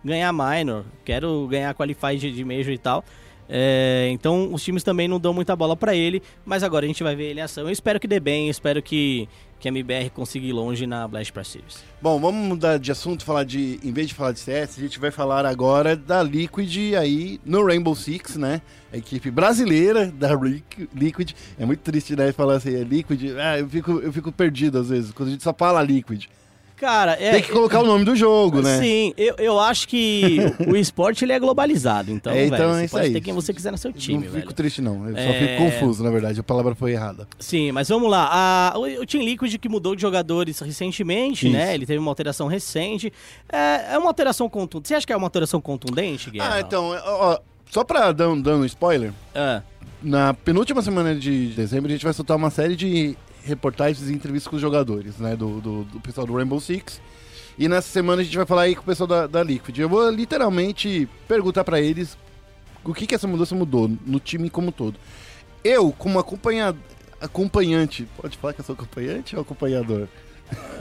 Speaker 2: ganhar Minor, quero ganhar Qualify de, de Major e tal. É, então os times também não dão muita bola pra ele, mas agora a gente vai ver ele em ação. Eu espero que dê bem, espero que, que a MBR consiga ir longe na Blast Pro Series.
Speaker 1: Bom, vamos mudar de assunto, falar de. Em vez de falar de CS, a gente vai falar agora da Liquid aí no Rainbow Six, né? A equipe brasileira da Liquid. É muito triste, né? Falar assim, é Liquid. Ah, eu fico, eu fico perdido às vezes, quando a gente só fala Liquid.
Speaker 2: Cara, é.
Speaker 1: Tem que colocar o nome do jogo, né?
Speaker 2: Sim, eu, eu acho que o esporte ele é globalizado, então,
Speaker 1: É, então
Speaker 2: velho,
Speaker 1: é
Speaker 2: você
Speaker 1: isso
Speaker 2: pode
Speaker 1: aí.
Speaker 2: ter quem você quiser no seu time,
Speaker 1: não
Speaker 2: velho.
Speaker 1: fico triste, não. Eu só
Speaker 2: É.
Speaker 1: fico confuso, na verdade. A palavra foi errada.
Speaker 2: Sim, mas vamos lá. A- o, o Team Liquid que mudou de jogadores recentemente,
Speaker 1: Isso.
Speaker 2: né? Ele teve uma alteração recente. É, é uma alteração contundente. Você acha que é uma alteração contundente, Guilherme?
Speaker 1: Ah, então, ó, ó, só pra dar um, dando um spoiler,
Speaker 2: Ah,
Speaker 1: na penúltima semana de dezembro a gente vai soltar uma série de reportagens e entrevistas com os jogadores, né? Do, do, do pessoal do Rainbow Six. E nessa semana a gente vai falar aí com o pessoal da, da Liquid. Eu vou literalmente perguntar pra eles o que, que essa mudança mudou no time como um todo. Eu, como acompanha, acompanhante, pode falar que eu sou acompanhante ou acompanhador?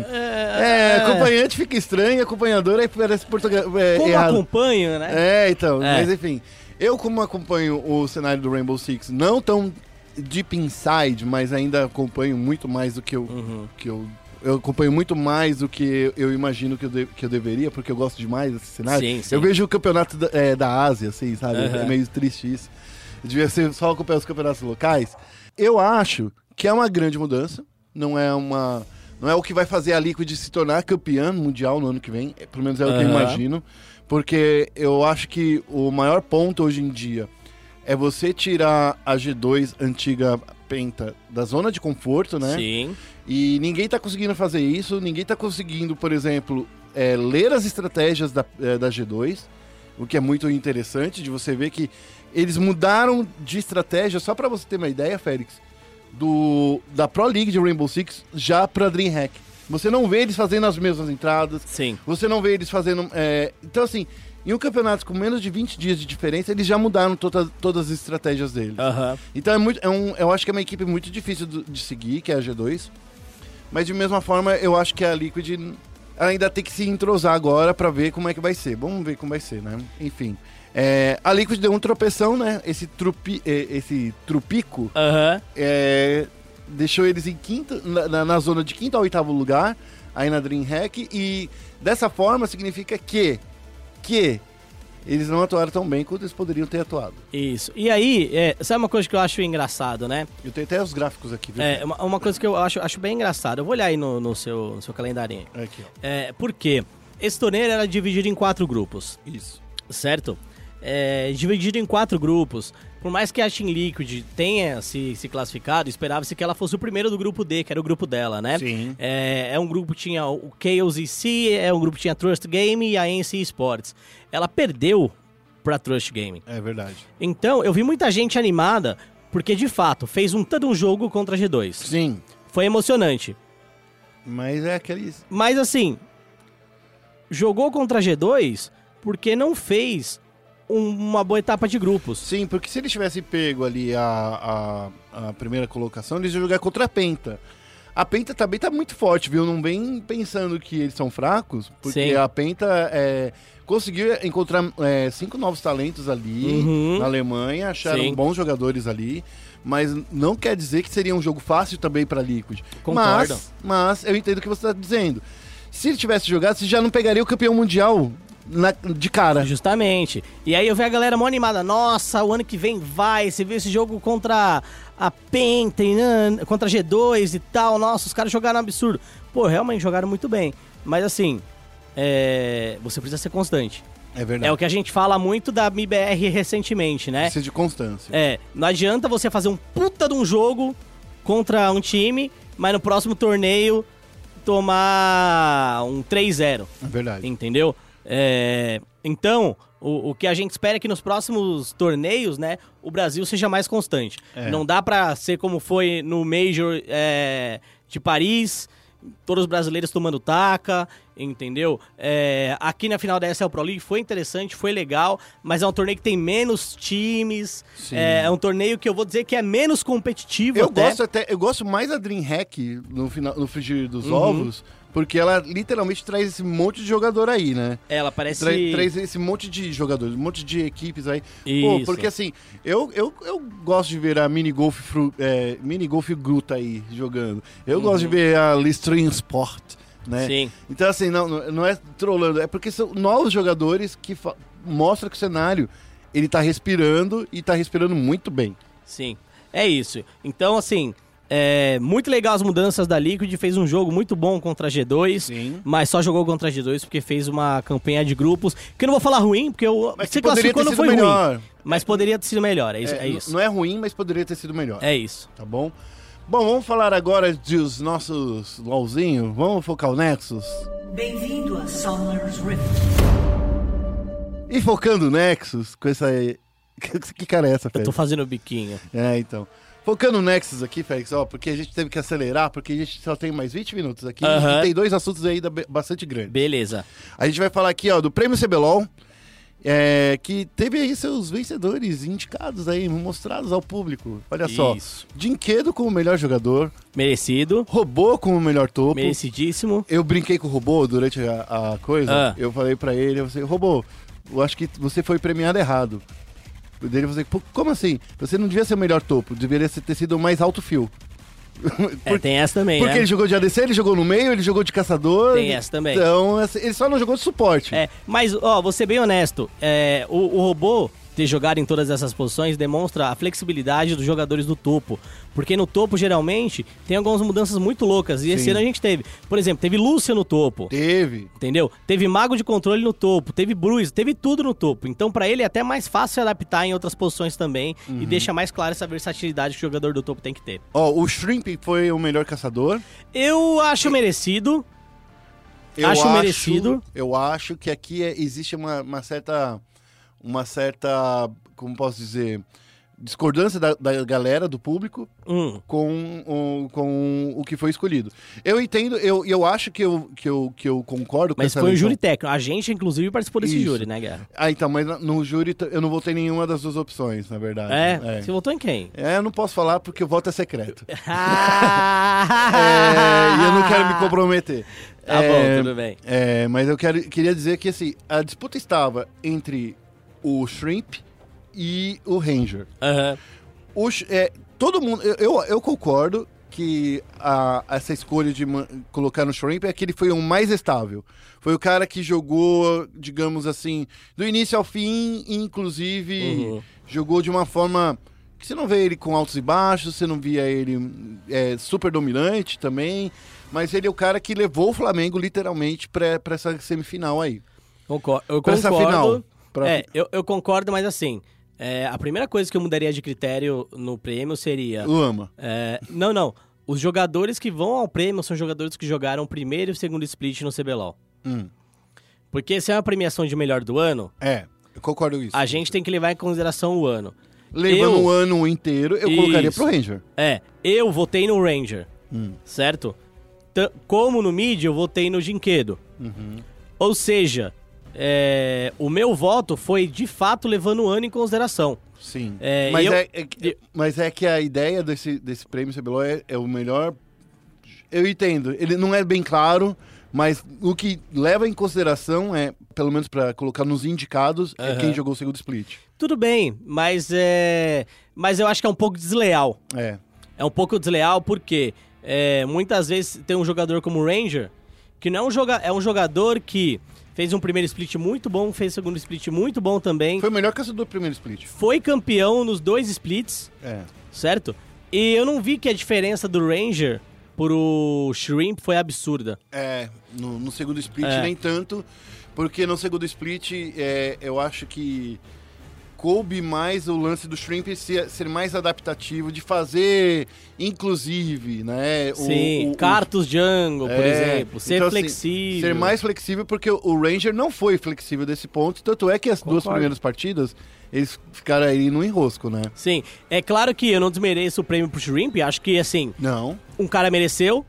Speaker 1: É, acompanhante fica estranho, acompanhador aí parece português. É,
Speaker 2: Como
Speaker 1: errado.
Speaker 2: acompanho, né?
Speaker 1: É, então,
Speaker 2: É.
Speaker 1: mas enfim. Eu, como acompanho o cenário do Rainbow Six, não tão deep inside, mas ainda acompanho muito mais do que eu.
Speaker 2: Uhum.
Speaker 1: Que eu, eu acompanho muito mais do que eu imagino que eu, de- que eu deveria, porque eu gosto demais desse cenário.
Speaker 2: Sim, sim.
Speaker 1: Eu vejo o campeonato da, é, da Ásia, assim, sabe?
Speaker 2: Aham.
Speaker 1: É meio triste isso. Devia ser só acompanhar os campeonatos locais. Eu acho que é uma grande mudança. Não é uma. Não é o que vai fazer a Liquid se tornar campeã mundial no ano que vem. é, Pelo menos é o que eu imagino. Porque eu acho que o maior ponto hoje em dia é você tirar a G2 antiga Penta da zona de conforto, né?
Speaker 2: Sim.
Speaker 1: E ninguém tá conseguindo fazer isso, ninguém tá conseguindo, por exemplo, é, ler as estratégias da, é, da G2, o que é muito interessante de você ver que eles mudaram de estratégia, só pra você ter uma ideia, Félix, do, da Pro League de Rainbow Six já pra DreamHack. Você não vê eles fazendo as mesmas entradas,
Speaker 2: Sim.
Speaker 1: você não vê eles fazendo. é, Então, assim, em um campeonato com menos de 20 dias de diferença, eles já mudaram toda- todas as estratégias deles.
Speaker 2: Aham.
Speaker 1: Então é muito, é um, eu acho que é uma equipe muito difícil de seguir, que é a G2. Mas de mesma forma, eu acho que a Liquid ainda tem que se entrosar agora pra ver como é que vai ser. Vamos ver como vai ser, né? Enfim. É, a Liquid deu um tropeção, né? Esse, trupi, é, esse trupico
Speaker 2: Aham.
Speaker 1: é, deixou eles em quinta, na, na- na zona de quinto ao oitavo lugar, aí na DreamHack, e dessa forma significa que, que eles não atuaram tão bem quanto eles poderiam ter atuado.
Speaker 2: Isso. E aí, é, sabe uma coisa que eu acho engraçado, né?
Speaker 1: Eu tenho até os gráficos aqui, viu?
Speaker 2: É, uma, uma coisa que eu acho, acho bem engraçado. Eu vou olhar aí no, no seu, no seu calendarinho.
Speaker 1: Aqui, ó.
Speaker 2: É, por quê? Esse torneio era dividido em quatro grupos,
Speaker 1: Isso.
Speaker 2: certo? É, dividido em quatro grupos. Por mais que a Team Liquid tenha se, se classificado, esperava-se que ela fosse o primeiro do grupo D, que era o grupo dela, né?
Speaker 1: Sim.
Speaker 2: É, é um grupo que tinha o Chaos EC, é um grupo que tinha Trust Game e a NC Sports. Ela perdeu pra Trust Game.
Speaker 1: É verdade.
Speaker 2: Então, eu vi muita gente animada, porque de fato, fez um tanto um jogo contra a G2.
Speaker 1: Sim.
Speaker 2: Foi emocionante.
Speaker 1: Mas é aqueles.
Speaker 2: Mas assim, jogou contra a G2 porque não fez uma boa etapa de grupos.
Speaker 1: Sim, porque se eles tivessem pego ali a, a, a primeira colocação, eles iam jogar contra a Penta. A Penta também tá muito forte, viu? Não vem pensando que eles são fracos, porque
Speaker 2: Sim.
Speaker 1: a Penta é, conseguiu encontrar é, cinco novos talentos ali
Speaker 2: Uhum.
Speaker 1: na Alemanha, acharam
Speaker 2: Sim.
Speaker 1: bons jogadores ali. Mas não quer dizer que seria um jogo fácil também para Liquid.
Speaker 2: Concordo.
Speaker 1: Mas, mas eu entendo o que você está dizendo. Se ele tivesse jogado, você já não pegaria o campeão mundial na- de cara.
Speaker 2: Justamente. E aí eu vi a galera mó animada. Nossa, o ano que vem vai. Você viu esse jogo contra a e nan- contra a G2 e tal. Nossa, os caras jogaram um absurdo. Pô, realmente jogaram muito bem. Mas assim, é, você precisa ser constante.
Speaker 1: É verdade.
Speaker 2: É o que a gente fala muito da MIBR recentemente, né?
Speaker 1: Precisa de constância.
Speaker 2: É, não adianta você fazer um puta de um jogo contra um time, mas no próximo torneio tomar um 3-0.
Speaker 1: É verdade.
Speaker 2: Entendeu? É, então, o, o que a gente espera é que nos próximos torneios, né, o Brasil seja mais constante.
Speaker 1: É.
Speaker 2: Não dá pra ser como foi no Major é, de Paris, todos os brasileiros tomando taca, entendeu? É, aqui na final da SL Pro League foi interessante, foi legal, mas é um torneio que tem menos times, é, é um torneio que eu vou dizer que é menos competitivo
Speaker 1: Eu
Speaker 2: até.
Speaker 1: gosto até, eu gosto mais da DreamHack no final, no frigir dos
Speaker 2: Uhum.
Speaker 1: ovos, porque ela literalmente traz esse monte de jogador aí, né?
Speaker 2: Ela parece...
Speaker 1: Tra- Traz esse monte de jogadores, um monte de equipes aí. Pô,
Speaker 2: Isso.
Speaker 1: porque assim, eu, eu, eu gosto de ver a mini golf, fru, é, mini golf Gruta aí jogando. Eu gosto de ver a Listerine Sport, né?
Speaker 2: Uhum. Sim.
Speaker 1: Então assim, não, não- é trolando, é porque são novos jogadores que mostram que o cenário ele tá respirando e tá respirando muito bem.
Speaker 2: Sim, é isso. Então, assim, é muito legal as mudanças da Liquid. Fez um jogo muito bom contra a G2,
Speaker 1: Sim.
Speaker 2: mas só jogou contra a G2 porque fez uma campanha de grupos. Que eu não vou falar ruim, porque eu,
Speaker 1: Mas
Speaker 2: se classificou
Speaker 1: ter
Speaker 2: não
Speaker 1: sido
Speaker 2: foi
Speaker 1: melhor.
Speaker 2: ruim. Mas poderia ter sido melhor, é isso. É,
Speaker 1: É,
Speaker 2: isso.
Speaker 1: Não é ruim, mas poderia ter sido melhor.
Speaker 2: É isso.
Speaker 1: Tá bom? Bom, vamos falar agora dos nossos LOLzinho. Vamos focar o Nexus.
Speaker 5: Bem-vindo a Summer's Rift.
Speaker 1: E focando o Nexus, com essa. Que cara é essa,
Speaker 2: Eu
Speaker 1: Félix?
Speaker 2: tô fazendo o biquinho.
Speaker 1: É, então. Focando o Nexus aqui, Félix, ó, porque a gente teve que acelerar, porque a gente só tem mais 20 minutos aqui. E tem dois assuntos aí bastante grandes.
Speaker 2: Beleza.
Speaker 1: A gente vai falar aqui, ó, do Prêmio CBLOL, é, que teve aí seus vencedores indicados aí, mostrados ao público. Olha só.
Speaker 2: Isso.
Speaker 1: Dinquedo como melhor jogador,
Speaker 2: Merecido.
Speaker 1: Robô como melhor topo.
Speaker 2: Merecidíssimo.
Speaker 1: Eu brinquei com o robô durante a, a coisa.
Speaker 2: Ah.
Speaker 1: Eu falei pra ele, eu falei, robô, eu acho que você foi premiado errado. Dele "Pô, como assim? Você não devia ser o melhor topo, deveria ter sido o mais alto fio.
Speaker 2: É, tem essa também,
Speaker 1: Porque
Speaker 2: né?
Speaker 1: ele jogou de ADC, ele jogou no meio, ele jogou de caçador.
Speaker 2: Tem essa também.
Speaker 1: Então, assim, ele só não jogou de suporte.
Speaker 2: É, mas, ó, vou ser bem honesto. É, o, o robô ter jogado em todas essas posições demonstra a flexibilidade dos jogadores do topo. Porque no topo, geralmente, tem algumas mudanças muito loucas. E esse
Speaker 1: Sim.
Speaker 2: ano a gente teve. Por exemplo, teve Lúcia no topo.
Speaker 1: Teve.
Speaker 2: Entendeu? Teve Mago de Controle no topo, teve Bruce, teve tudo no topo. Então, pra ele é até mais fácil se adaptar em outras posições também.
Speaker 1: Uhum.
Speaker 2: E deixa mais clara essa versatilidade que o jogador do topo tem que ter.
Speaker 1: Ó, o Shrimp foi o melhor caçador.
Speaker 2: Eu acho merecido.
Speaker 1: Eu
Speaker 2: Acho merecido.
Speaker 1: Eu acho que aqui é- existe uma, uma certa. Uma certa. Como posso dizer? Discordância da, da galera, do público,
Speaker 2: Hum,
Speaker 1: com o, com o que foi escolhido. Eu entendo, eu, eu acho que eu, que eu, que eu concordo com
Speaker 2: mas foi um júri técnico. A gente, inclusive, participou desse
Speaker 1: Isso.
Speaker 2: júri, né, Guerra?
Speaker 1: Ah, então, mas no júri eu não votei nenhuma das duas opções, na verdade.
Speaker 2: É? Você votou em quem?
Speaker 1: É, eu não posso falar porque o voto é secreto.
Speaker 2: Ah!
Speaker 1: É, e eu não quero me comprometer.
Speaker 2: Tá
Speaker 1: É,
Speaker 2: bom, tudo bem.
Speaker 1: É, mas eu quero, queria dizer que assim, a disputa estava entre o Shrimp e o Ranger.
Speaker 2: Aham.
Speaker 1: O é, todo mundo, eu, eu, concordo que a- essa escolha de colocar no Shrimp é que ele foi o mais estável. Foi o cara que jogou, digamos assim, do início ao fim, inclusive
Speaker 2: Uhum.
Speaker 1: jogou de uma forma que você não vê ele com altos e baixos, você não via ele é, super dominante também, mas ele é o cara que levou o Flamengo literalmente pra essa semifinal aí.
Speaker 2: Concor- eu
Speaker 1: Pra essa
Speaker 2: concordo.
Speaker 1: final. Pra-
Speaker 2: É, eu, eu concordo, mas assim, é, a primeira coisa que eu mudaria de critério no prêmio seria.
Speaker 1: O ama.
Speaker 2: é, não, não. Os jogadores que vão ao prêmio são jogadores que jogaram o primeiro e o segundo split no CBLOL.
Speaker 1: Hum.
Speaker 2: Porque se é uma premiação de melhor do ano,
Speaker 1: É, eu concordo com isso.
Speaker 2: a gente tem que levar em consideração o ano.
Speaker 1: Levando
Speaker 2: eu-
Speaker 1: o ano inteiro, eu colocaria
Speaker 2: Isso.
Speaker 1: pro Ranger.
Speaker 2: É, eu votei no Ranger,
Speaker 1: Hum.
Speaker 2: certo? Tan- Como no mid, eu votei no Jinquedo.
Speaker 1: Uhum.
Speaker 2: Ou seja, é, o meu voto foi de fato levando o ano em consideração.
Speaker 1: Sim.
Speaker 2: É,
Speaker 1: mas,
Speaker 2: eu-
Speaker 1: é, é que- mas é que a ideia desse, desse prêmio CBLOL é, é o melhor. Eu entendo. Ele não é bem claro, mas o que leva em consideração é, pelo menos pra colocar nos indicados, é
Speaker 2: Aham.
Speaker 1: quem jogou o segundo split.
Speaker 2: Tudo bem, mas é, mas eu acho que é um pouco desleal.
Speaker 1: É.
Speaker 2: É um pouco desleal porque é, muitas vezes tem um jogador como o Ranger que não é um, joga é um jogador que fez um primeiro split muito bom, fez um segundo split muito bom também.
Speaker 1: Foi o melhor que essa do primeiro split.
Speaker 2: Foi campeão nos dois splits,
Speaker 1: É.
Speaker 2: certo? E eu não vi que a diferença do Ranger pro Shrimp foi absurda.
Speaker 1: É, no, no segundo split
Speaker 2: É.
Speaker 1: nem tanto, porque no segundo split é, eu acho que coube mais o lance do Shrimp ser, ser mais adaptativo, de fazer, inclusive, né? o-
Speaker 2: Sim,
Speaker 1: o- o-
Speaker 2: Cartus Jungle, por
Speaker 1: É,
Speaker 2: exemplo. Ser
Speaker 1: então, assim,
Speaker 2: flexível.
Speaker 1: Ser mais flexível, porque o Ranger não foi flexível desse ponto, tanto é que as duas
Speaker 2: Concordo.
Speaker 1: primeiras partidas, eles ficaram aí no enrosco, né?
Speaker 2: Sim, é claro que eu não desmereço o prêmio pro Shrimp, acho que, assim,
Speaker 1: Não.
Speaker 2: um cara mereceu,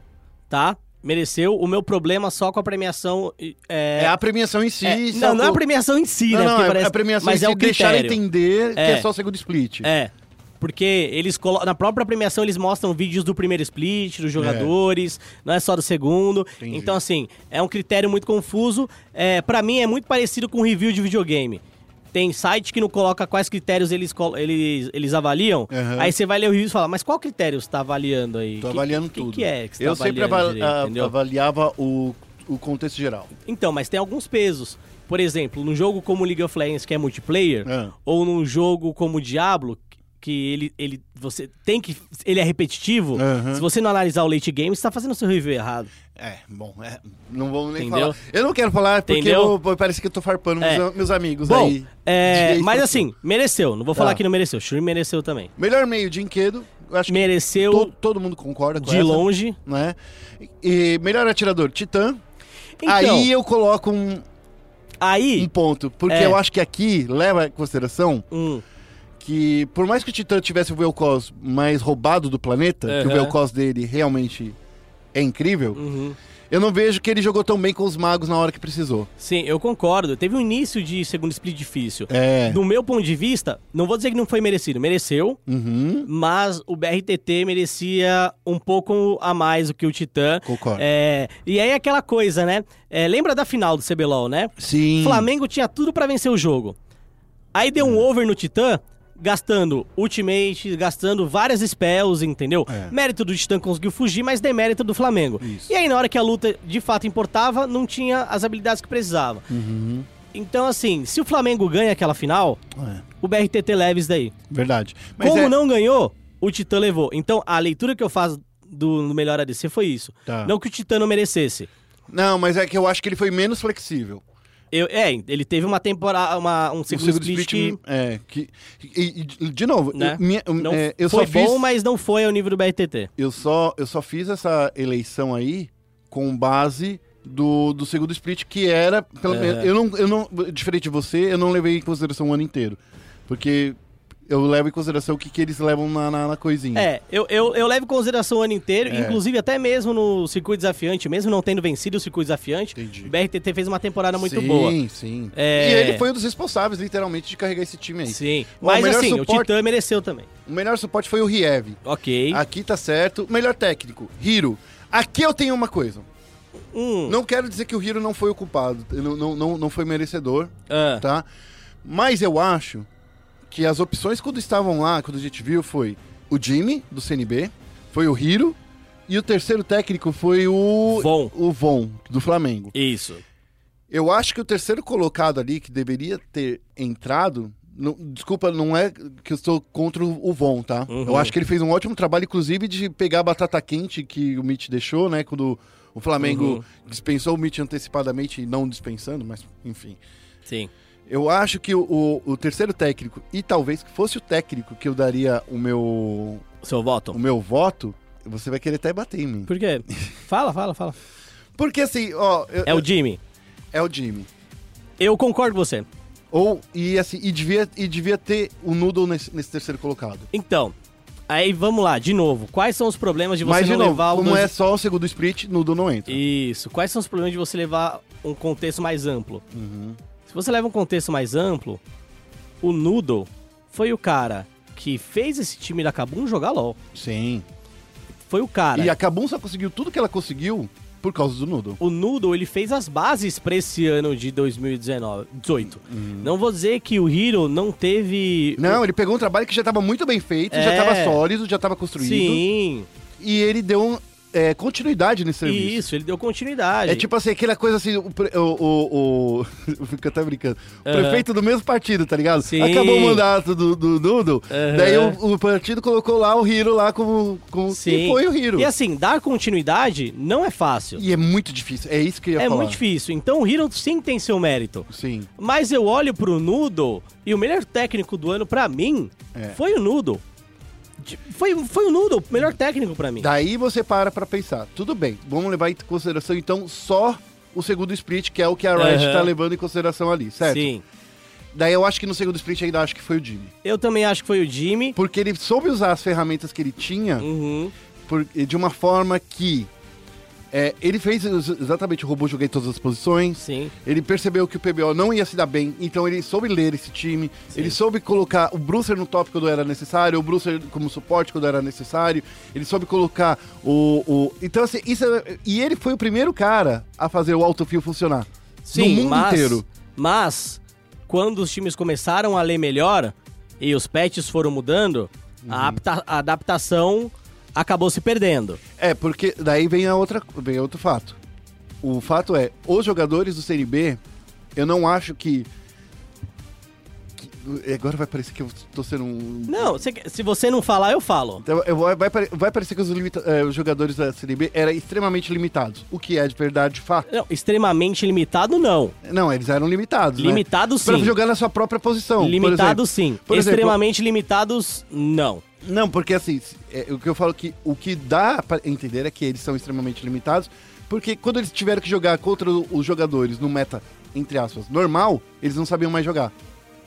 Speaker 2: tá? Mereceu. O meu problema só com a premiação é...
Speaker 1: É, a premiação em si.
Speaker 2: é-
Speaker 1: se
Speaker 2: não, não é a premiação em si,
Speaker 1: Não,
Speaker 2: né?
Speaker 1: não,
Speaker 2: Porque
Speaker 1: é
Speaker 2: parece-
Speaker 1: a premiação
Speaker 2: mas
Speaker 1: em
Speaker 2: é
Speaker 1: si
Speaker 2: o
Speaker 1: deixar entender que
Speaker 2: É.
Speaker 1: é só o segundo split.
Speaker 2: É. Porque eles colocam. Na própria premiação, eles mostram vídeos do primeiro split, dos jogadores, não é só do segundo.
Speaker 1: Entendi.
Speaker 2: Então, assim, é um critério muito confuso. É, para mim, é muito parecido com review de videogame. Tem site que não coloca quais critérios eles, eles, eles avaliam.
Speaker 1: Aham.
Speaker 2: Aí você vai ler o review e fala, mas qual critério você tá avaliando aí?
Speaker 1: Tô
Speaker 2: Que-
Speaker 1: avaliando
Speaker 2: que,
Speaker 1: tudo.
Speaker 2: que é que você
Speaker 1: Eu
Speaker 2: tá
Speaker 1: sempre
Speaker 2: avaliando
Speaker 1: ava-
Speaker 2: direito,
Speaker 1: avaliava o, o contexto geral.
Speaker 2: Então, mas tem alguns pesos. Por exemplo, num jogo como League of Legends, que é multiplayer,
Speaker 1: Ah.
Speaker 2: ou num jogo como Diablo, que ele, ele você tem que ele é repetitivo,
Speaker 1: Aham.
Speaker 2: se você não analisar o late game, você tá fazendo o seu review errado.
Speaker 1: É, bom, é, não vamos nem
Speaker 2: Entendeu?
Speaker 1: falar. Eu não quero falar porque eu- parece que eu tô farpando
Speaker 2: É.
Speaker 1: meus, meus amigos
Speaker 2: Bom,
Speaker 1: aí.
Speaker 2: é, mas assim, mereceu. Não vou falar
Speaker 1: Tá.
Speaker 2: que não mereceu. Shuri mereceu também.
Speaker 1: Melhor meio de enquedo, eu acho
Speaker 2: Mereceu
Speaker 1: que to- todo mundo concorda com
Speaker 2: de
Speaker 1: essa,
Speaker 2: longe.
Speaker 1: né? E melhor atirador, Titã.
Speaker 2: Então,
Speaker 1: Aí eu coloco um, um
Speaker 2: aí,
Speaker 1: ponto, porque
Speaker 2: É.
Speaker 1: eu acho que aqui leva em consideração
Speaker 2: hum,
Speaker 1: que por mais que o Titã tivesse o Vel'Koz mais roubado do planeta, que o. Vel'Koz dele realmente é incrível,
Speaker 2: uhum.
Speaker 1: eu não vejo que ele jogou tão bem com os magos na hora que precisou.
Speaker 2: sim, eu concordo. Teve um início de segundo split difícil.
Speaker 1: É.
Speaker 2: Do meu ponto de vista, não vou dizer que não foi merecido, mereceu,
Speaker 1: Uhum.
Speaker 2: mas o BRTT merecia um pouco a mais do que o Titã.
Speaker 1: Concordo.
Speaker 2: É, e aí aquela coisa, né? É, lembra da final do CBLOL, né?
Speaker 1: Sim.
Speaker 2: Flamengo tinha tudo pra vencer o jogo. Aí deu um
Speaker 1: É.
Speaker 2: over no Titã, gastando ultimate, gastando várias spells, entendeu?
Speaker 1: É.
Speaker 2: Mérito do Titã conseguiu fugir, mas demérito do Flamengo.
Speaker 1: Isso.
Speaker 2: E aí na hora que a luta de fato importava, não tinha as habilidades que precisava.
Speaker 1: Uhum.
Speaker 2: Então assim, se o Flamengo ganha aquela final,
Speaker 1: É,
Speaker 2: o BRTT leva isso daí.
Speaker 1: verdade. Mas
Speaker 2: Como
Speaker 1: é-
Speaker 2: não ganhou, o Titã levou. Então, a leitura que eu faço do, no melhor ADC foi isso.
Speaker 1: Tá.
Speaker 2: Não que o Titã não merecesse.
Speaker 1: Não, mas é que eu acho que ele foi menos flexível.
Speaker 2: Eu, é, ele teve uma temporada, uma, um
Speaker 1: O
Speaker 2: segundo, split, que
Speaker 1: É, que. E, e, de novo,
Speaker 2: Né?
Speaker 1: eu, minha-
Speaker 2: não
Speaker 1: é, eu
Speaker 2: foi
Speaker 1: só fiz.
Speaker 2: bom, mas não foi ao nível do BRTT.
Speaker 1: Eu só, eu só fiz essa eleição aí com base do, do segundo split, que era. Pelo
Speaker 2: É.
Speaker 1: Eu não, eu não. Diferente de você, eu não levei em consideração o ano inteiro. Porque eu levo em consideração o que, que eles levam na, na, na coisinha.
Speaker 2: É, eu, eu, eu levo em consideração o ano inteiro,
Speaker 1: É.
Speaker 2: inclusive até mesmo no circuito desafiante, mesmo não tendo vencido o circuito desafiante,
Speaker 1: Entendi.
Speaker 2: o BRTT fez uma temporada muito
Speaker 1: sim,
Speaker 2: boa.
Speaker 1: Sim,
Speaker 2: É.
Speaker 1: E ele foi um dos responsáveis, literalmente, de carregar esse time aí.
Speaker 2: Sim,
Speaker 1: o
Speaker 2: mas assim, o
Speaker 1: suporte-
Speaker 2: Titã mereceu também.
Speaker 1: O melhor suporte foi o Riev.
Speaker 2: Ok.
Speaker 1: Aqui tá certo. Melhor técnico, Hiro. Aqui eu tenho uma coisa.
Speaker 2: Hum,
Speaker 1: Não quero dizer que o Hiro não foi o culpado, não, não, não, não foi merecedor,
Speaker 2: ah,
Speaker 1: tá? Mas eu acho que as opções quando estavam lá, quando a gente viu, foi o Jimmy, do CNB, foi o Hiro, e o terceiro técnico foi o...
Speaker 2: Von.
Speaker 1: O Von, do Flamengo.
Speaker 2: Isso.
Speaker 1: Eu acho que o terceiro colocado ali, que deveria ter entrado... não- desculpa, não é que eu estou contra o Von, tá?
Speaker 2: Uhum.
Speaker 1: Eu acho que ele fez um ótimo trabalho, inclusive, de pegar a batata quente que o Mitch deixou, né? Quando o Flamengo
Speaker 2: Uhum.
Speaker 1: dispensou o Mitch antecipadamente, não dispensando, mas enfim.
Speaker 2: Sim.
Speaker 1: Eu acho que o, o- terceiro técnico, e talvez que fosse o técnico que eu daria o meu,
Speaker 2: Seu voto.
Speaker 1: o meu voto, você vai querer até bater em mim.
Speaker 2: Por quê? fala, fala, fala.
Speaker 1: Porque assim, ó. eu-
Speaker 2: É o Jimmy.
Speaker 1: é o Jimmy.
Speaker 2: Eu concordo com você.
Speaker 1: Ou, e assim, e devia, e devia ter o Noodle nesse, nesse terceiro colocado.
Speaker 2: Então, aí vamos lá, de novo. Quais são os problemas de você
Speaker 1: Mas, de
Speaker 2: não
Speaker 1: novo,
Speaker 2: levar o
Speaker 1: como
Speaker 2: dois-
Speaker 1: é só o segundo split, Noodle não entra.
Speaker 2: Isso. Quais são os problemas de você levar um contexto mais amplo?
Speaker 1: Uhum.
Speaker 2: Se você leva um contexto mais amplo, o Noodle foi o cara que fez esse time da Kabum jogar LOL.
Speaker 1: Sim.
Speaker 2: Foi o cara.
Speaker 1: E a Kabum só conseguiu tudo que ela conseguiu por causa do Noodle.
Speaker 2: O Noodle, ele fez as bases pra esse ano de 2019, 18. Não vou dizer que o Hero não teve...
Speaker 1: Não, ele pegou um trabalho que já estava muito bem feito, já
Speaker 2: É.
Speaker 1: estava sólido, já estava construído.
Speaker 2: Sim,
Speaker 1: E ele deu um, é, continuidade nesse serviço.
Speaker 2: isso, ele deu continuidade.
Speaker 1: É tipo assim, aquela coisa assim, o, o, o, o- eu fico até brincando. O
Speaker 2: Aham.
Speaker 1: prefeito do mesmo partido, tá ligado?
Speaker 2: Sim.
Speaker 1: Acabou o mandato do, do Noodle,
Speaker 2: Aham.
Speaker 1: daí o, o partido colocou lá o Hiro lá como, como
Speaker 2: Sim.
Speaker 1: e foi o Hiro.
Speaker 2: E assim, dar continuidade não é fácil.
Speaker 1: E é muito difícil, é isso que eu ia
Speaker 2: É
Speaker 1: falar.
Speaker 2: muito difícil. Então o Hero sim tem seu mérito.
Speaker 1: Sim.
Speaker 2: Mas eu olho pro Noodle e o melhor técnico do ano pra mim
Speaker 1: É.
Speaker 2: foi o Noodle. Foi, foi o Noodle, o melhor técnico pra mim.
Speaker 1: Daí você para pra pensar, tudo bem, vamos levar em consideração então só o segundo split, que é o que a Riot
Speaker 2: Aham.
Speaker 1: tá levando em consideração ali, certo?
Speaker 2: Sim.
Speaker 1: Daí eu acho que no segundo split ainda acho que foi o Jimmy.
Speaker 2: Eu também acho que foi o Jimmy.
Speaker 1: Porque ele soube usar as ferramentas que ele tinha
Speaker 2: Uhum.
Speaker 1: por- de uma forma que é, ele fez ex- exatamente o robô jogar em todas as posições.
Speaker 2: Sim.
Speaker 1: Ele percebeu que o PBO não ia se dar bem, então ele soube ler esse time. Ele soube colocar o Brucer no top quando era necessário, o Brucer como suporte quando era necessário. Ele soube colocar o. o- então, assim, isso é- E ele foi o primeiro cara a fazer o autofill funcionar.
Speaker 2: Sim,
Speaker 1: no mundo
Speaker 2: mas,
Speaker 1: inteiro.
Speaker 2: Mas, quando os times começaram a ler melhor e os patches foram mudando,
Speaker 1: Uhum.
Speaker 2: a, a adaptação acabou se perdendo.
Speaker 1: É, porque daí vem a outra, vem outro fato. O fato é, os jogadores do CNB, eu não acho que, que- agora vai parecer que eu tô sendo um
Speaker 2: Não, quer- se você não falar, eu falo.
Speaker 1: Então, eu vai, vai parecer que os, limita- eh, os jogadores da CNB eram extremamente limitados. O que é de verdade de fato.
Speaker 2: Não, extremamente limitado, não.
Speaker 1: Não, eles eram limitados.
Speaker 2: Limitado,
Speaker 1: né? Pra
Speaker 2: sim.
Speaker 1: jogar na sua própria posição.
Speaker 2: Limitados,
Speaker 1: exemplo.
Speaker 2: sim.
Speaker 1: Por exemplo-
Speaker 2: Extremamente limitados, não.
Speaker 1: Não, porque assim, é, o que eu falo que o que dá pra entender é que eles são extremamente limitados, porque quando eles tiveram que jogar contra os jogadores no meta, entre aspas, normal, eles não sabiam mais jogar.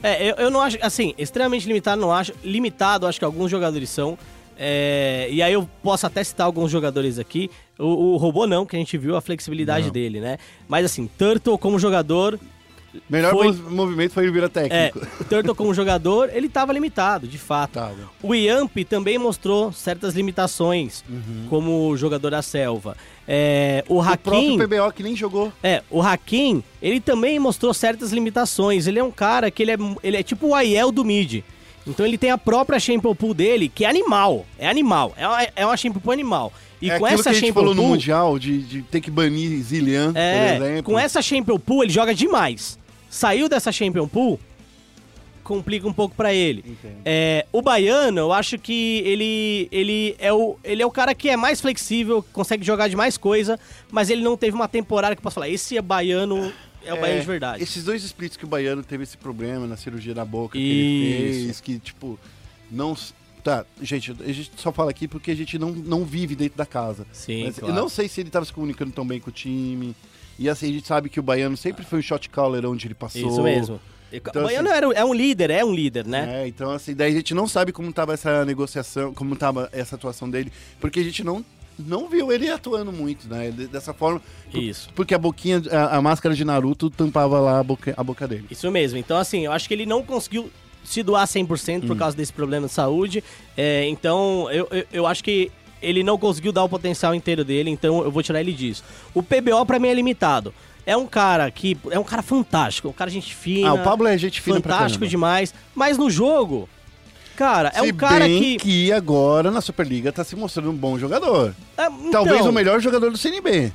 Speaker 2: É, eu, eu não acho, assim, extremamente limitado não acho. Limitado, acho que alguns jogadores são. É, e aí eu posso até citar alguns jogadores aqui. O, o robô não, que a gente viu a flexibilidade
Speaker 1: Não.
Speaker 2: dele, né? Mas assim, Turtle como jogador,
Speaker 1: Melhor
Speaker 2: Foi-
Speaker 1: mov- movimento foi ele virar
Speaker 2: é,
Speaker 1: técnico.
Speaker 2: o Turtle como jogador, ele tava limitado, de fato.
Speaker 1: Tava.
Speaker 2: O Yamp também mostrou certas limitações como jogador da selva. É, o
Speaker 1: Uhum. O
Speaker 2: Hakim...
Speaker 1: próprio PBO que nem jogou.
Speaker 2: É, o Hakim, ele também mostrou certas limitações. Ele é um cara que ele é, ele é tipo o Aiel do mid. Então ele tem a própria Shampoo Pool dele, que é animal. É animal. É uma, é uma Shampoo Pool animal. E
Speaker 1: é
Speaker 2: com essa
Speaker 1: que a gente
Speaker 2: Shampoo
Speaker 1: falou no. Mundial, de, de ter que banir Zillian,
Speaker 2: É,
Speaker 1: por exemplo.
Speaker 2: com essa Champion Pool ele joga demais. Saiu dessa Champion Pool, complica um pouco pra ele. É, o baiano, eu acho que ele, ele, é o, ele é o cara que é mais flexível, consegue jogar de mais coisa, mas ele não teve uma temporada que posso falar, esse é baiano, é o baiano de verdade.
Speaker 1: Esses dois splits que o Baiano teve esse problema na cirurgia da boca que
Speaker 2: Isso.
Speaker 1: ele fez, que, tipo, não. Tá, gente, a gente só fala aqui porque a gente não, não vive dentro da casa.
Speaker 2: Sim, claro.
Speaker 1: Eu não sei se ele tava se comunicando tão bem com o time. E assim, a gente sabe que o Baiano sempre foi um shot caller onde ele passou.
Speaker 2: Isso mesmo.
Speaker 1: Então,
Speaker 2: o baiano
Speaker 1: assim-
Speaker 2: era- é um líder, é um líder, né?
Speaker 1: É, então assim, daí a gente não sabe como tava essa negociação, como tava essa atuação dele, porque a gente não, não viu ele atuando muito, né? de- Dessa forma.
Speaker 2: Isso.
Speaker 1: Porque a boquinha, a, a máscara de Naruto tampava lá a boca, a boca dele.
Speaker 2: Isso mesmo. Então, assim, eu acho que ele não conseguiu se doar 100%
Speaker 1: Hum.
Speaker 2: por causa desse problema de saúde. É, então, eu, eu, eu acho que ele não conseguiu dar o potencial inteiro dele, então eu vou tirar ele disso. O PBO, pra mim, é limitado. É um cara que. É um cara fantástico, um cara gente fina.
Speaker 1: Ah, o Pablo é gente fina
Speaker 2: Fantástico demais. Mas no jogo. Cara, é
Speaker 1: Se
Speaker 2: um cara
Speaker 1: bem
Speaker 2: que.
Speaker 1: agora na Superliga tá se mostrando um bom jogador.
Speaker 2: É, então,
Speaker 1: Talvez o melhor jogador do CNB.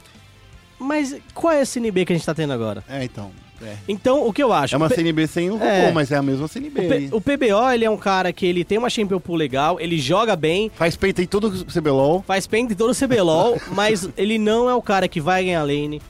Speaker 2: Mas qual é esse NB que a gente tá tendo agora?
Speaker 1: É, então. É,
Speaker 2: Então, o que eu acho?
Speaker 1: é uma
Speaker 2: O P-
Speaker 1: CNB sem o robô,
Speaker 2: É.
Speaker 1: mas é a mesma CNB.
Speaker 2: o, P- o PBO, ele é um cara que ele tem uma Champion Pool legal, ele joga bem,
Speaker 1: Faz peito em todo o CBLOL.
Speaker 2: faz paint em todo o CBLOL, mas ele não é o cara que vai ganhar lane.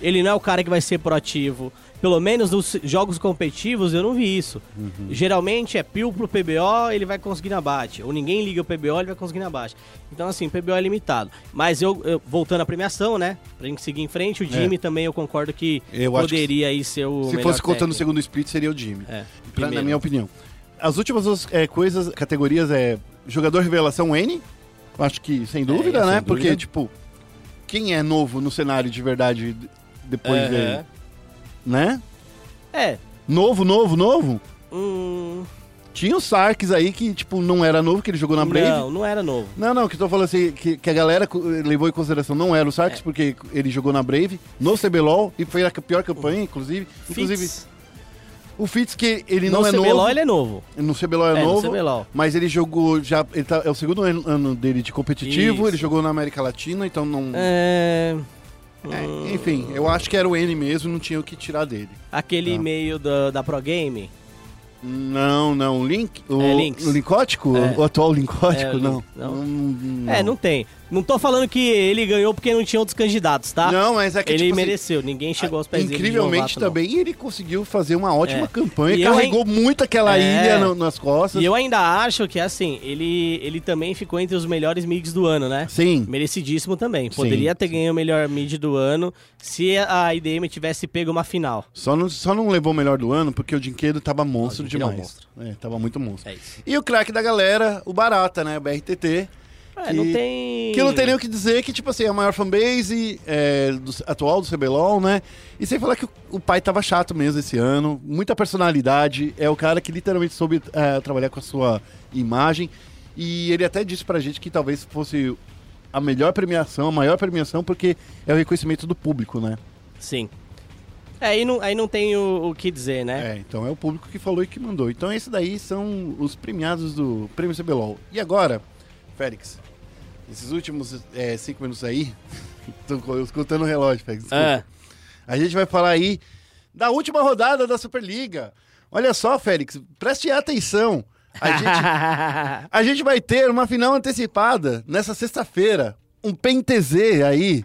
Speaker 2: Ele não é o cara que vai ser proativo. Pelo menos nos jogos competitivos eu não vi isso. Geralmente é peel pro PBO, ele vai conseguir na bate. Ou ninguém liga o PBO, ele vai conseguir na bate. Então, assim, PBO é limitado. Mas eu, eu- voltando à premiação, né? Pra gente seguir em frente, o Jimmy também eu concordo que
Speaker 1: É. Eu acho que
Speaker 2: poderia aí ser o.
Speaker 1: Se fosse contando o segundo split, seria o Jimmy.
Speaker 2: É,
Speaker 1: Pra- na minha opinião. As últimas duas é, coisas, categorias é jogador revelação N. Acho que sem dúvida,
Speaker 2: sem
Speaker 1: né?
Speaker 2: dúvida.
Speaker 1: Porque, tipo, quem é novo no cenário de verdade depois
Speaker 2: Aham.
Speaker 1: dele, né?
Speaker 2: É.
Speaker 1: Novo, novo, novo?
Speaker 2: Hum,
Speaker 1: Tinha o Sarkis aí que, tipo, não era novo, que ele jogou na Brave.
Speaker 2: não, não era novo.
Speaker 1: Não, não, que eu tô falando assim, que, que a galera levou em consideração não era o Sarkis,
Speaker 2: É.
Speaker 1: porque ele jogou na Brave, no CBLOL, e foi a pior campanha, inclusive. Inclusive,
Speaker 2: Fitz,
Speaker 1: o Fitz, que ele
Speaker 2: no
Speaker 1: não é
Speaker 2: CBLOL
Speaker 1: novo.
Speaker 2: ele é novo.
Speaker 1: No CBLOL é,
Speaker 2: É, no
Speaker 1: novo,
Speaker 2: CBLOL.
Speaker 1: mas ele jogou já. Ele tá, é o segundo ano ano dele de competitivo,
Speaker 2: Isso.
Speaker 1: ele jogou na América Latina, então não.
Speaker 2: É...
Speaker 1: É,
Speaker 2: hum,
Speaker 1: enfim, eu acho que era o N mesmo, não tinha o que tirar dele.
Speaker 2: Aquele
Speaker 1: Tá.
Speaker 2: e-mail da, da Pro Game.
Speaker 1: Não, não, o Link. O,
Speaker 2: É, Lynx.
Speaker 1: o Lincótico?
Speaker 2: É.
Speaker 1: O atual Lincótico?
Speaker 2: É,
Speaker 1: não.
Speaker 2: Não.
Speaker 1: Hum,
Speaker 2: É, não tem. Não tô falando que ele ganhou porque não tinha outros candidatos, tá?
Speaker 1: Não, mas é que
Speaker 2: ele
Speaker 1: tipo, assim,
Speaker 2: mereceu, ninguém chegou aos pés
Speaker 1: Incrivelmente
Speaker 2: novato, não.
Speaker 1: também ele conseguiu fazer uma ótima
Speaker 2: É.
Speaker 1: campanha,
Speaker 2: E
Speaker 1: carregou muito aquela
Speaker 2: É.
Speaker 1: ilha no- nas costas.
Speaker 2: E eu ainda acho que, assim, ele, ele também ficou entre os melhores mids do ano, né?
Speaker 1: Sim.
Speaker 2: Merecidíssimo também.
Speaker 1: Sim,
Speaker 2: Poderia ter
Speaker 1: sim.
Speaker 2: ganho o melhor mid do ano se a IDM tivesse pego uma final.
Speaker 1: Só não, só não levou o melhor do ano porque o Dinquedo tava monstro
Speaker 2: o Dinquedo é um
Speaker 1: demais.
Speaker 2: monstro.
Speaker 1: É, tava muito monstro.
Speaker 2: É.
Speaker 1: E o craque da galera, o Barata, né? O BRTT.
Speaker 2: É,
Speaker 1: Que-
Speaker 2: não tem.
Speaker 1: Que não tem nem o que dizer, que, tipo assim, é a maior fanbase é, do- atual do CBLOL, né? E sem falar que o, o pai tava chato mesmo esse ano, muita personalidade, é o cara que literalmente soube é, trabalhar com a sua imagem. E ele até disse pra gente que talvez fosse a melhor premiação, a maior premiação, porque é o reconhecimento do público, né?
Speaker 2: Sim. É, aí não, aí não tem o, o que dizer, né?
Speaker 1: É, então é o público que falou e que mandou. Então esses daí são os premiados do Prêmio CBLOL. E agora, Félix, esses últimos é, cinco minutos aí, tô escutando o relógio, Félix.
Speaker 2: Ah,
Speaker 1: A gente vai falar aí da última rodada da Superliga. Olha só, Félix, preste atenção. A gente, a gente vai ter uma final antecipada nessa sexta-feira. Um PEN-TZ aí,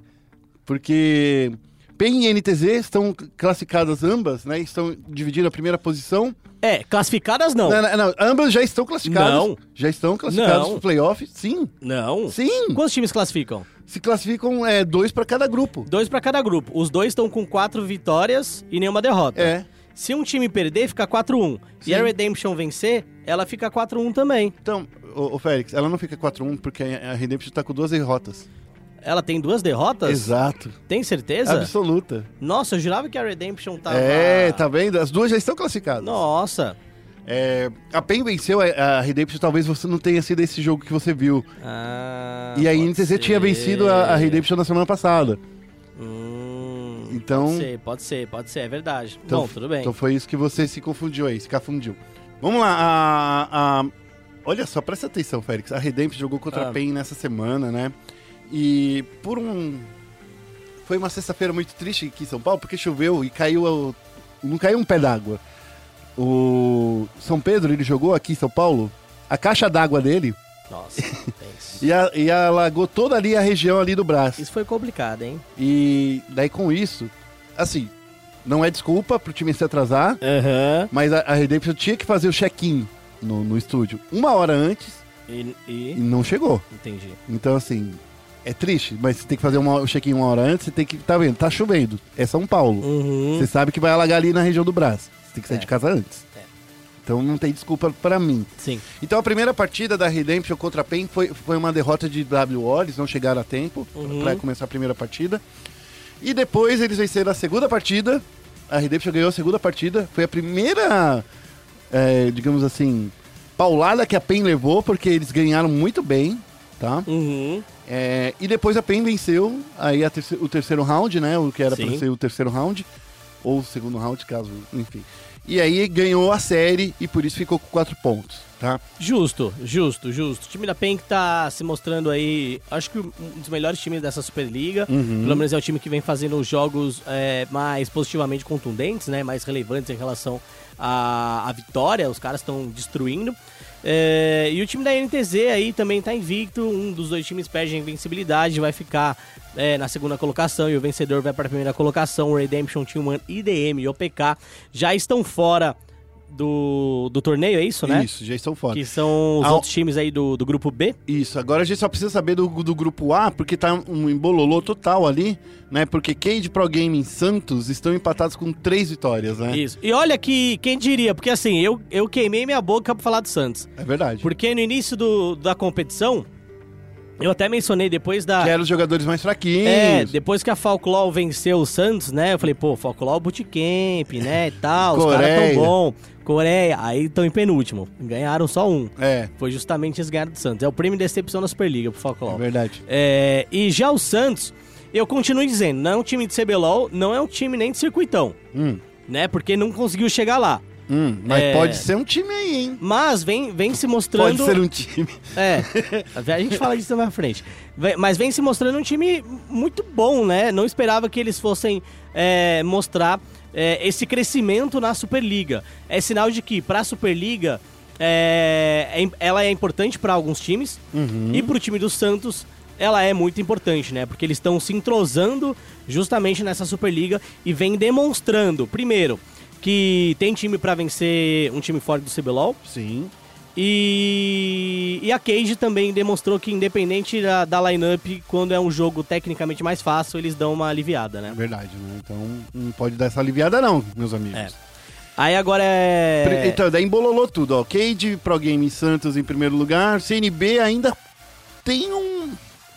Speaker 1: porque PEN e NTZ estão classificadas ambas, né? Estão dividindo a primeira posição.
Speaker 2: É, classificadas não.
Speaker 1: Não, não, não, ambas já estão classificadas.
Speaker 2: Não.
Speaker 1: Já estão classificadas pro playoff. Sim,
Speaker 2: Não.
Speaker 1: sim.
Speaker 2: Quantos times classificam?
Speaker 1: Se classificam é, dois para cada grupo.
Speaker 2: Dois pra cada grupo. Os dois estão com quatro vitórias e nenhuma derrota.
Speaker 1: É.
Speaker 2: Se um time perder, fica 4-1. E a. Redemption vencer, ela fica 4-1 também.
Speaker 1: Então, ô, ô, Félix, ela não fica 4-1 porque a a Redemption tá com duas derrotas.
Speaker 2: Ela tem duas derrotas?
Speaker 1: Exato.
Speaker 2: Tem certeza?
Speaker 1: Absoluta.
Speaker 2: Nossa, eu jurava que a Redemption tava...
Speaker 1: É, tá vendo? As duas já estão classificadas.
Speaker 2: Nossa.
Speaker 1: É, a PEN venceu a, Redemption, talvez você não tenha sido esse jogo que você viu.
Speaker 2: Ah,
Speaker 1: e a
Speaker 2: pode
Speaker 1: NTZ tinha
Speaker 2: ser.
Speaker 1: vencido a, a Redemption na semana passada.
Speaker 2: Hum,
Speaker 1: Então-
Speaker 2: Pode ser, pode ser, pode ser, é verdade.
Speaker 1: Então,
Speaker 2: Bom, tudo bem.
Speaker 1: Então foi isso que você se confundiu aí, se confundiu. Vamos lá, a, a- olha só, presta atenção, Félix. A Redemption jogou contra
Speaker 2: Ah.
Speaker 1: a PEN nessa semana, né? E por um. Foi uma sexta-feira muito triste aqui em São Paulo, porque choveu e caiu. o- Não caiu um pé d'água. O São Pedro, ele jogou aqui em São Paulo, a caixa d'água dele
Speaker 2: Nossa,
Speaker 1: e, a- e alagou toda ali a região ali do braço.
Speaker 2: Isso foi complicado, hein?
Speaker 1: E daí com isso, assim, não é desculpa pro time se atrasar,
Speaker 2: Aham.
Speaker 1: mas a, a Redemption tinha que fazer o check-in no, no estúdio uma hora antes
Speaker 2: E,
Speaker 1: e
Speaker 2: e...
Speaker 1: não chegou.
Speaker 2: Entendi.
Speaker 1: Então, assim, é triste, mas você tem que fazer uma- o check-in uma hora antes, você tem que. Tá vendo? Tá chovendo. É São Paulo.
Speaker 2: Uhum.
Speaker 1: Você sabe que vai alagar ali na região do braço. Você tem que sair
Speaker 2: É.
Speaker 1: de casa antes.
Speaker 2: É.
Speaker 1: Então não tem desculpa pra mim.
Speaker 2: Sim.
Speaker 1: Então a primeira partida da Redemption contra a PEN foi, foi uma derrota de WO, eles não chegaram a tempo
Speaker 2: Uhum.
Speaker 1: pra começar a primeira partida. E depois eles venceram a segunda partida. A Redemption ganhou a segunda partida. Foi a primeira, é, digamos assim, paulada que a PEN levou, porque eles ganharam muito bem, tá?
Speaker 2: Uhum.
Speaker 1: É, e depois a PEN venceu aí terce- o terceiro round, né? O que era
Speaker 2: Sim.
Speaker 1: ser o terceiro round. Ou o segundo round, caso, enfim. E aí ganhou a série e por isso ficou com quatro pontos, tá?
Speaker 2: Justo, justo, justo. O time da PEN que tá se mostrando aí, acho que um dos melhores times dessa Superliga.
Speaker 1: Uhum.
Speaker 2: Pelo menos é o time que vem fazendo jogos é, mais positivamente contundentes, né? Mais relevantes em relação à, à vitória. Os caras estão destruindo. É, e o time da NTZ aí também tá invicto. Um dos dois times perde a invencibilidade, vai ficar é, na segunda colocação e o vencedor vai para a primeira colocação. O Redemption Team One, IDM e OPK já estão fora do, do torneio, é isso, né?
Speaker 1: Isso, já estão fora.
Speaker 2: Que são os
Speaker 1: Ao-
Speaker 2: outros times aí do, do grupo B.
Speaker 1: Isso, agora a gente só precisa saber do, do grupo A, porque tá um embololô total ali, né? Porque Cade Pro Gaming Santos estão empatados com três vitórias, né?
Speaker 2: Isso. E olha que, quem diria, porque assim, eu, eu queimei minha boca pra falar do Santos.
Speaker 1: É verdade.
Speaker 2: Porque no início do, da competição, Eu até mencionei depois da.
Speaker 1: Que eram os jogadores mais fraquinhos.
Speaker 2: É, depois que a Falclaw venceu o Santos, né? Eu falei, pô, Falclaw Bootcamp, né? E tal, os caras tão bom. Coreia, aí estão em penúltimo. Ganharam só um.
Speaker 1: É,
Speaker 2: Foi justamente eles ganharam do Santos. É o prêmio de decepção da Superliga pro
Speaker 1: é
Speaker 2: Falclaw.
Speaker 1: verdade.
Speaker 2: É, e já o Santos, eu continuo dizendo, não é um time de CBLOL, não é um time nem de circuitão,
Speaker 1: Hum,
Speaker 2: né? Porque não conseguiu chegar lá.
Speaker 1: Hum, mas
Speaker 2: É.
Speaker 1: pode ser um time aí, hein?
Speaker 2: Mas vem, vem se mostrando.
Speaker 1: Pode ser um time.
Speaker 2: É, a gente fala disso mais pra frente. Mas vem se mostrando um time muito bom, né? Não esperava que eles fossem é, mostrar é, esse crescimento na Superliga. É sinal de que pra Superliga é, é ela é importante pra alguns times e pro time do Santos ela é muito importante, né? Porque eles estão se entrosando justamente nessa Superliga e vem demonstrando, primeiro, que tem time pra vencer um time forte do CBLOL.
Speaker 1: Sim.
Speaker 2: E, e a Cage também demonstrou que, independente da, da lineup, quando é um jogo tecnicamente mais fácil, eles dão uma aliviada, né?
Speaker 1: verdade, né? Então não pode dar essa aliviada, não, meus amigos.
Speaker 2: É. Aí agora é.
Speaker 1: Então, daí embololou tudo, ó. Cade, Pro Game Santos em primeiro lugar. CNB ainda tem um.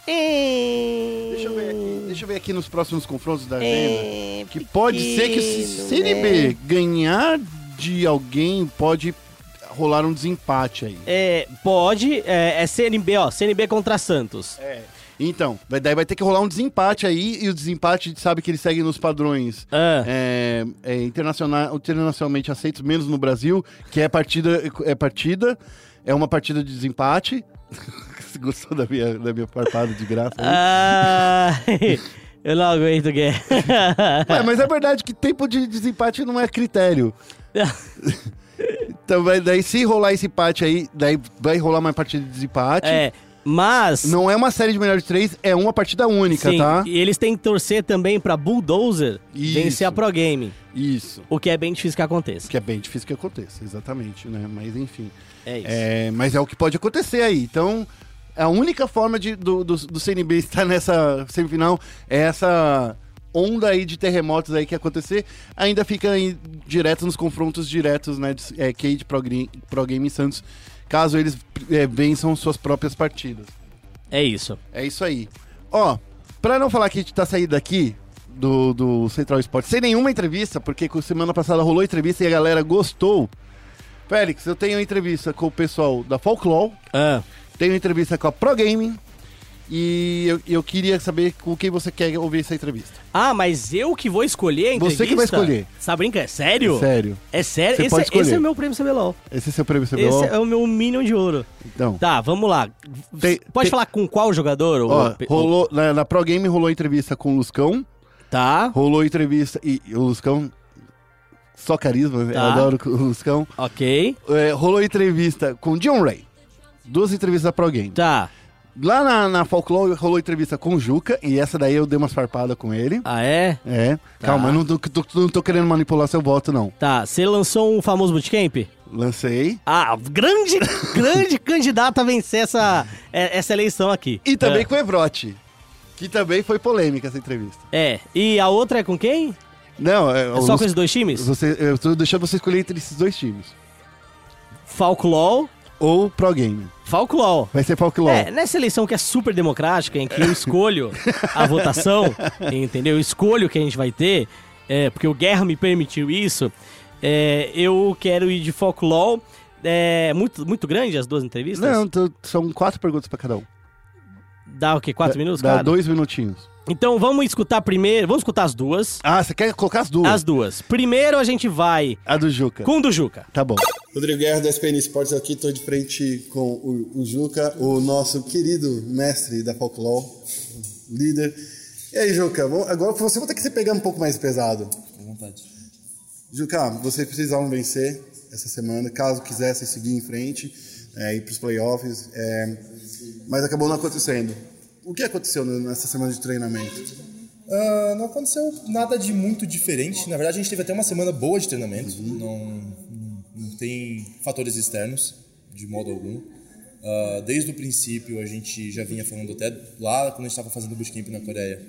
Speaker 1: Deixa eu ver aqui, deixa eu ver aqui nos próximos confrontos da agenda. Que pode ser que se CNB ganhar de alguém, pode rolar um desempate aí.
Speaker 2: É, pode, é, é CNB, ó, CNB contra Santos.
Speaker 1: É. Então, vai- daí vai ter que rolar um desempate aí, e o desempate a gente sabe que ele segue nos padrões
Speaker 2: Ah,
Speaker 1: é, é, internacional, internacionalmente aceitos, menos no Brasil, que é partida, é partida, é uma partida de desempate. Você gostou da minha, da minha farpada de graça? aí?
Speaker 2: Ah, eu não aguento, Guerra.
Speaker 1: Ué, mas é verdade que tempo de desempate não é critério. Então, daí se rolar esse empate aí, daí vai rolar uma partida de desempate.
Speaker 2: é, mas.
Speaker 1: Não é uma série de melhores de três, é uma partida única,
Speaker 2: sim,
Speaker 1: tá?
Speaker 2: E eles têm que torcer também pra Bulldozer
Speaker 1: Isso.
Speaker 2: vencer a Pro Game.
Speaker 1: Isso.
Speaker 2: O que é bem difícil que aconteça.
Speaker 1: Que é bem difícil que aconteça, exatamente, né? Mas enfim.
Speaker 2: É isso.
Speaker 1: É, mas é o que pode acontecer aí. Então, a única forma de, do, do, do CNB estar nessa semifinal é essa onda aí de terremotos aí que acontecer. Ainda fica aí direto nos confrontos diretos, né? De, é, Cade Pro, Pro Game e Santos, caso eles é, vençam suas próprias partidas.
Speaker 2: É isso.
Speaker 1: É isso aí. Ó, pra não falar que a gente tá saindo daqui do, do Central Esporte sem nenhuma entrevista, porque semana passada rolou entrevista e a galera gostou. Félix, eu tenho entrevista com o pessoal da Folklore,
Speaker 2: Ah,
Speaker 1: tenho entrevista com a Pro Gaming e eu, eu queria saber com quem você quer ouvir essa entrevista.
Speaker 2: Ah, mas eu que vou escolher a entrevista?
Speaker 1: Você que vai escolher.
Speaker 2: Você tá brincando? É sério?
Speaker 1: Sério.
Speaker 2: É sério?
Speaker 1: Você
Speaker 2: esse,
Speaker 1: pode
Speaker 2: é- esse
Speaker 1: escolher.
Speaker 2: é o meu prêmio CBLOL.
Speaker 1: Esse é seu prêmio
Speaker 2: Esse
Speaker 1: CBLOL?
Speaker 2: é o meu Minion de ouro.
Speaker 1: Então,
Speaker 2: Tá, vamos lá.
Speaker 1: Tem-
Speaker 2: Pode
Speaker 1: tem-
Speaker 2: falar com qual jogador?
Speaker 1: ó,
Speaker 2: ou-
Speaker 1: rolou, na, na Pro Game rolou entrevista com o Luscão,
Speaker 2: Tá,
Speaker 1: rolou entrevista, e, e o Luscão, só carisma, eu
Speaker 2: Tá.
Speaker 1: adoro o Luscão.
Speaker 2: ok.
Speaker 1: É, rolou entrevista com o John Ray. Duas entrevistas da Pro Game.
Speaker 2: Tá.
Speaker 1: Lá na, na Folklore rolou entrevista com o Juca, e essa daí eu dei umas farpadas com ele.
Speaker 2: Ah, é?
Speaker 1: É. Calma, eu não tô, tô- não tô querendo manipular seu voto, não.
Speaker 2: Tá. Você lançou um famoso bootcamp?
Speaker 1: Lancei.
Speaker 2: Ah, grande, grande candidato a vencer essa, é- essa eleição aqui.
Speaker 1: E também
Speaker 2: É.
Speaker 1: com o Evrote. Que também foi polêmica essa entrevista.
Speaker 2: É. E a outra é com quem?
Speaker 1: Não, é,
Speaker 2: É só
Speaker 1: Lus-
Speaker 2: com esses dois times?
Speaker 1: você, eu tô deixando você escolher entre esses dois times.
Speaker 2: Falclaw.
Speaker 1: Ou Pro Game.
Speaker 2: Falclaw.
Speaker 1: Vai ser Folklore.
Speaker 2: É, nessa eleição que é super democrática, em que eu escolho a votação, entendeu? Eu escolho o que a gente vai ter, é, porque o Guerra me permitiu isso, é, eu quero ir de Folklore. É muito, muito grande as duas entrevistas?
Speaker 1: Não, são quatro perguntas pra cada um.
Speaker 2: Dá o quê? Quatro
Speaker 1: Dá-
Speaker 2: minutos,
Speaker 1: Dá
Speaker 2: cara?
Speaker 1: dois minutinhos.
Speaker 2: Então vamos escutar primeiro. Vamos escutar as duas.
Speaker 1: Ah, você quer colocar as duas?
Speaker 2: As duas. Primeiro a gente vai
Speaker 1: A do Juca.
Speaker 2: com o do Juca.
Speaker 1: Tá bom. Rodrigo Guerra da SPN Esportes aqui, tô de frente com o, o Juca, o nosso querido mestre da Folklore, líder. E aí, Juca, vamos- agora você vai ter que se pegar um pouco mais pesado.
Speaker 6: À vontade.
Speaker 1: Juca, vocês precisavam vencer essa semana, caso quisessem seguir em frente, é, ir para os playoffs, é, mas acabou não acontecendo. O que aconteceu nessa semana de treinamento?
Speaker 6: Ah, não aconteceu nada de muito diferente. Na verdade, a gente teve até uma semana boa de treinamento.
Speaker 1: Uhum.
Speaker 6: Não, não, tem fatores externos, de modo algum. Ah, desde o princípio, a gente já vinha falando até lá quando a gente estava fazendo o bootcamp na Coreia,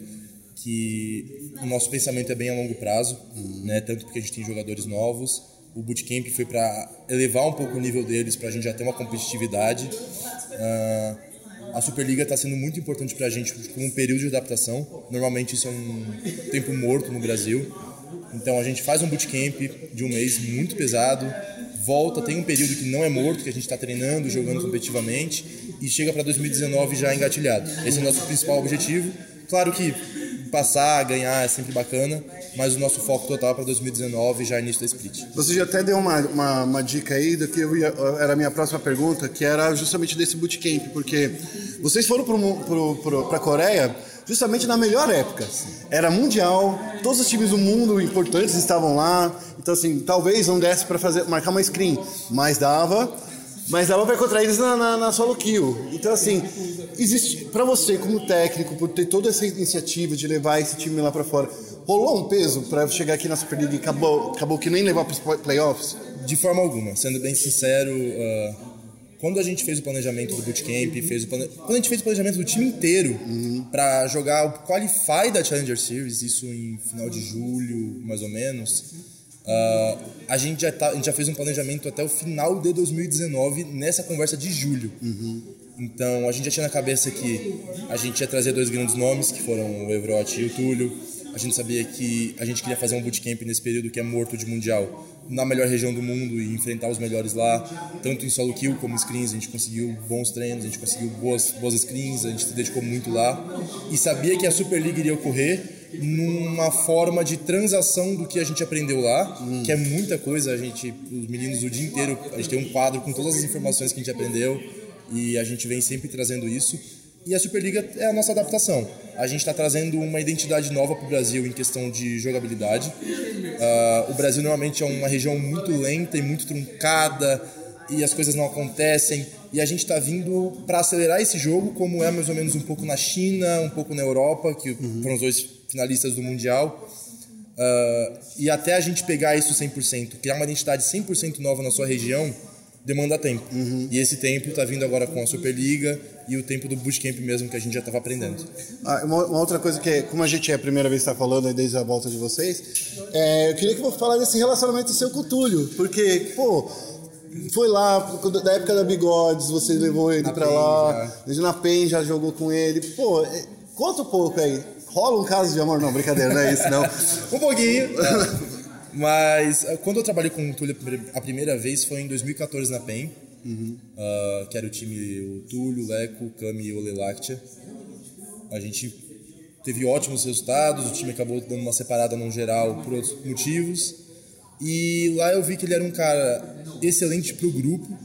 Speaker 6: que o nosso pensamento é bem a longo prazo,
Speaker 1: Uhum.
Speaker 6: né? tanto porque a gente tem jogadores novos. O bootcamp foi para elevar um pouco o nível deles, para a gente já ter uma competitividade. Ah, a Superliga está sendo muito importante para a gente como um período de adaptação. Normalmente isso é um tempo morto no Brasil. Então a gente faz um bootcamp de um mês muito pesado, volta, tem um período que não é morto, que a gente está treinando, jogando competitivamente, e chega para 2019 já engatilhado. Esse é o nosso principal objetivo. Claro que passar, ganhar é sempre bacana, mas o nosso foco total para 2019 já é início da split.
Speaker 1: Você já até deu uma, uma, uma dica aí do que ia, era a minha próxima pergunta, que era justamente desse bootcamp, porque vocês foram para a Coreia justamente na melhor época. Era mundial, todos os times do mundo importantes estavam lá, então assim, talvez não desse para fazer marcar uma screen, mas dava mas dava para encontrar eles na, na, na, solo kill. Então, assim, existe para você, como técnico, por ter toda essa iniciativa de levar esse time lá para fora, rolou um peso para chegar aqui na Superliga e acabou, acabou que nem levar para os playoffs?
Speaker 6: De forma alguma, sendo bem sincero. Uh, quando a gente fez o planejamento do bootcamp, fez o plane... quando a gente fez o planejamento do time inteiro uhum. para jogar o Qualify da Challenger Series, isso em final de julho, mais ou menos Uh, a, gente já tá, a gente já fez um planejamento até o final de 2019 nessa conversa de julho.
Speaker 1: Uhum.
Speaker 6: Então a gente já tinha na cabeça que a gente ia trazer dois grandes nomes, que foram o Evrote e o Túlio. A gente sabia que a gente queria fazer um bootcamp nesse período que é morto de mundial, na melhor região do mundo e enfrentar os melhores lá, tanto em solo kill como screens. A gente conseguiu bons treinos, a gente conseguiu boas, boas screens, a gente se dedicou muito lá. E sabia que a Super League iria ocorrer numa forma de transação do que a gente aprendeu lá, hum. que é muita coisa. A gente, os meninos o dia inteiro, a gente tem um quadro com todas as informações que a gente aprendeu e a gente vem sempre trazendo isso. E a Superliga é a nossa adaptação. A gente está trazendo uma identidade nova para o Brasil em questão de jogabilidade. Uh, o Brasil normalmente é uma região muito lenta e muito truncada e as coisas não acontecem. E a gente está vindo para acelerar esse jogo, como é mais ou menos um pouco na China, um pouco na Europa, que uhum. foram os dois finalistas do Mundial. Uh, e até a gente pegar isso 100%, criar uma identidade 100% nova na sua região, demanda tempo.
Speaker 1: Uhum.
Speaker 6: E esse tempo está vindo agora com a Superliga e o tempo do bootcamp mesmo que a gente já estava aprendendo.
Speaker 1: Ah, uma, uma, outra coisa que, é, como a gente é a primeira vez que está falando desde a volta de vocês, é, eu queria que você falar desse relacionamento seu com o Túlio, porque, pô, foi lá, da época da Bigodes, você levou ele para lá, já. na PEN já jogou com ele, pô, é, conta um pouco aí. Rola um caso de amor? Não, brincadeira, não é isso, não.
Speaker 6: um pouquinho. Mas eh, quando eu trabalhei com o Túlio a primeira vez foi em 2014 na PEN,
Speaker 1: uhum.
Speaker 6: uh, que era o time o Túlio, o Leco, o Cami e o Lelactia. A gente teve ótimos resultados, o time acabou dando uma separada no geral por outros motivos. E lá eu vi que ele era um cara excelente para o grupo,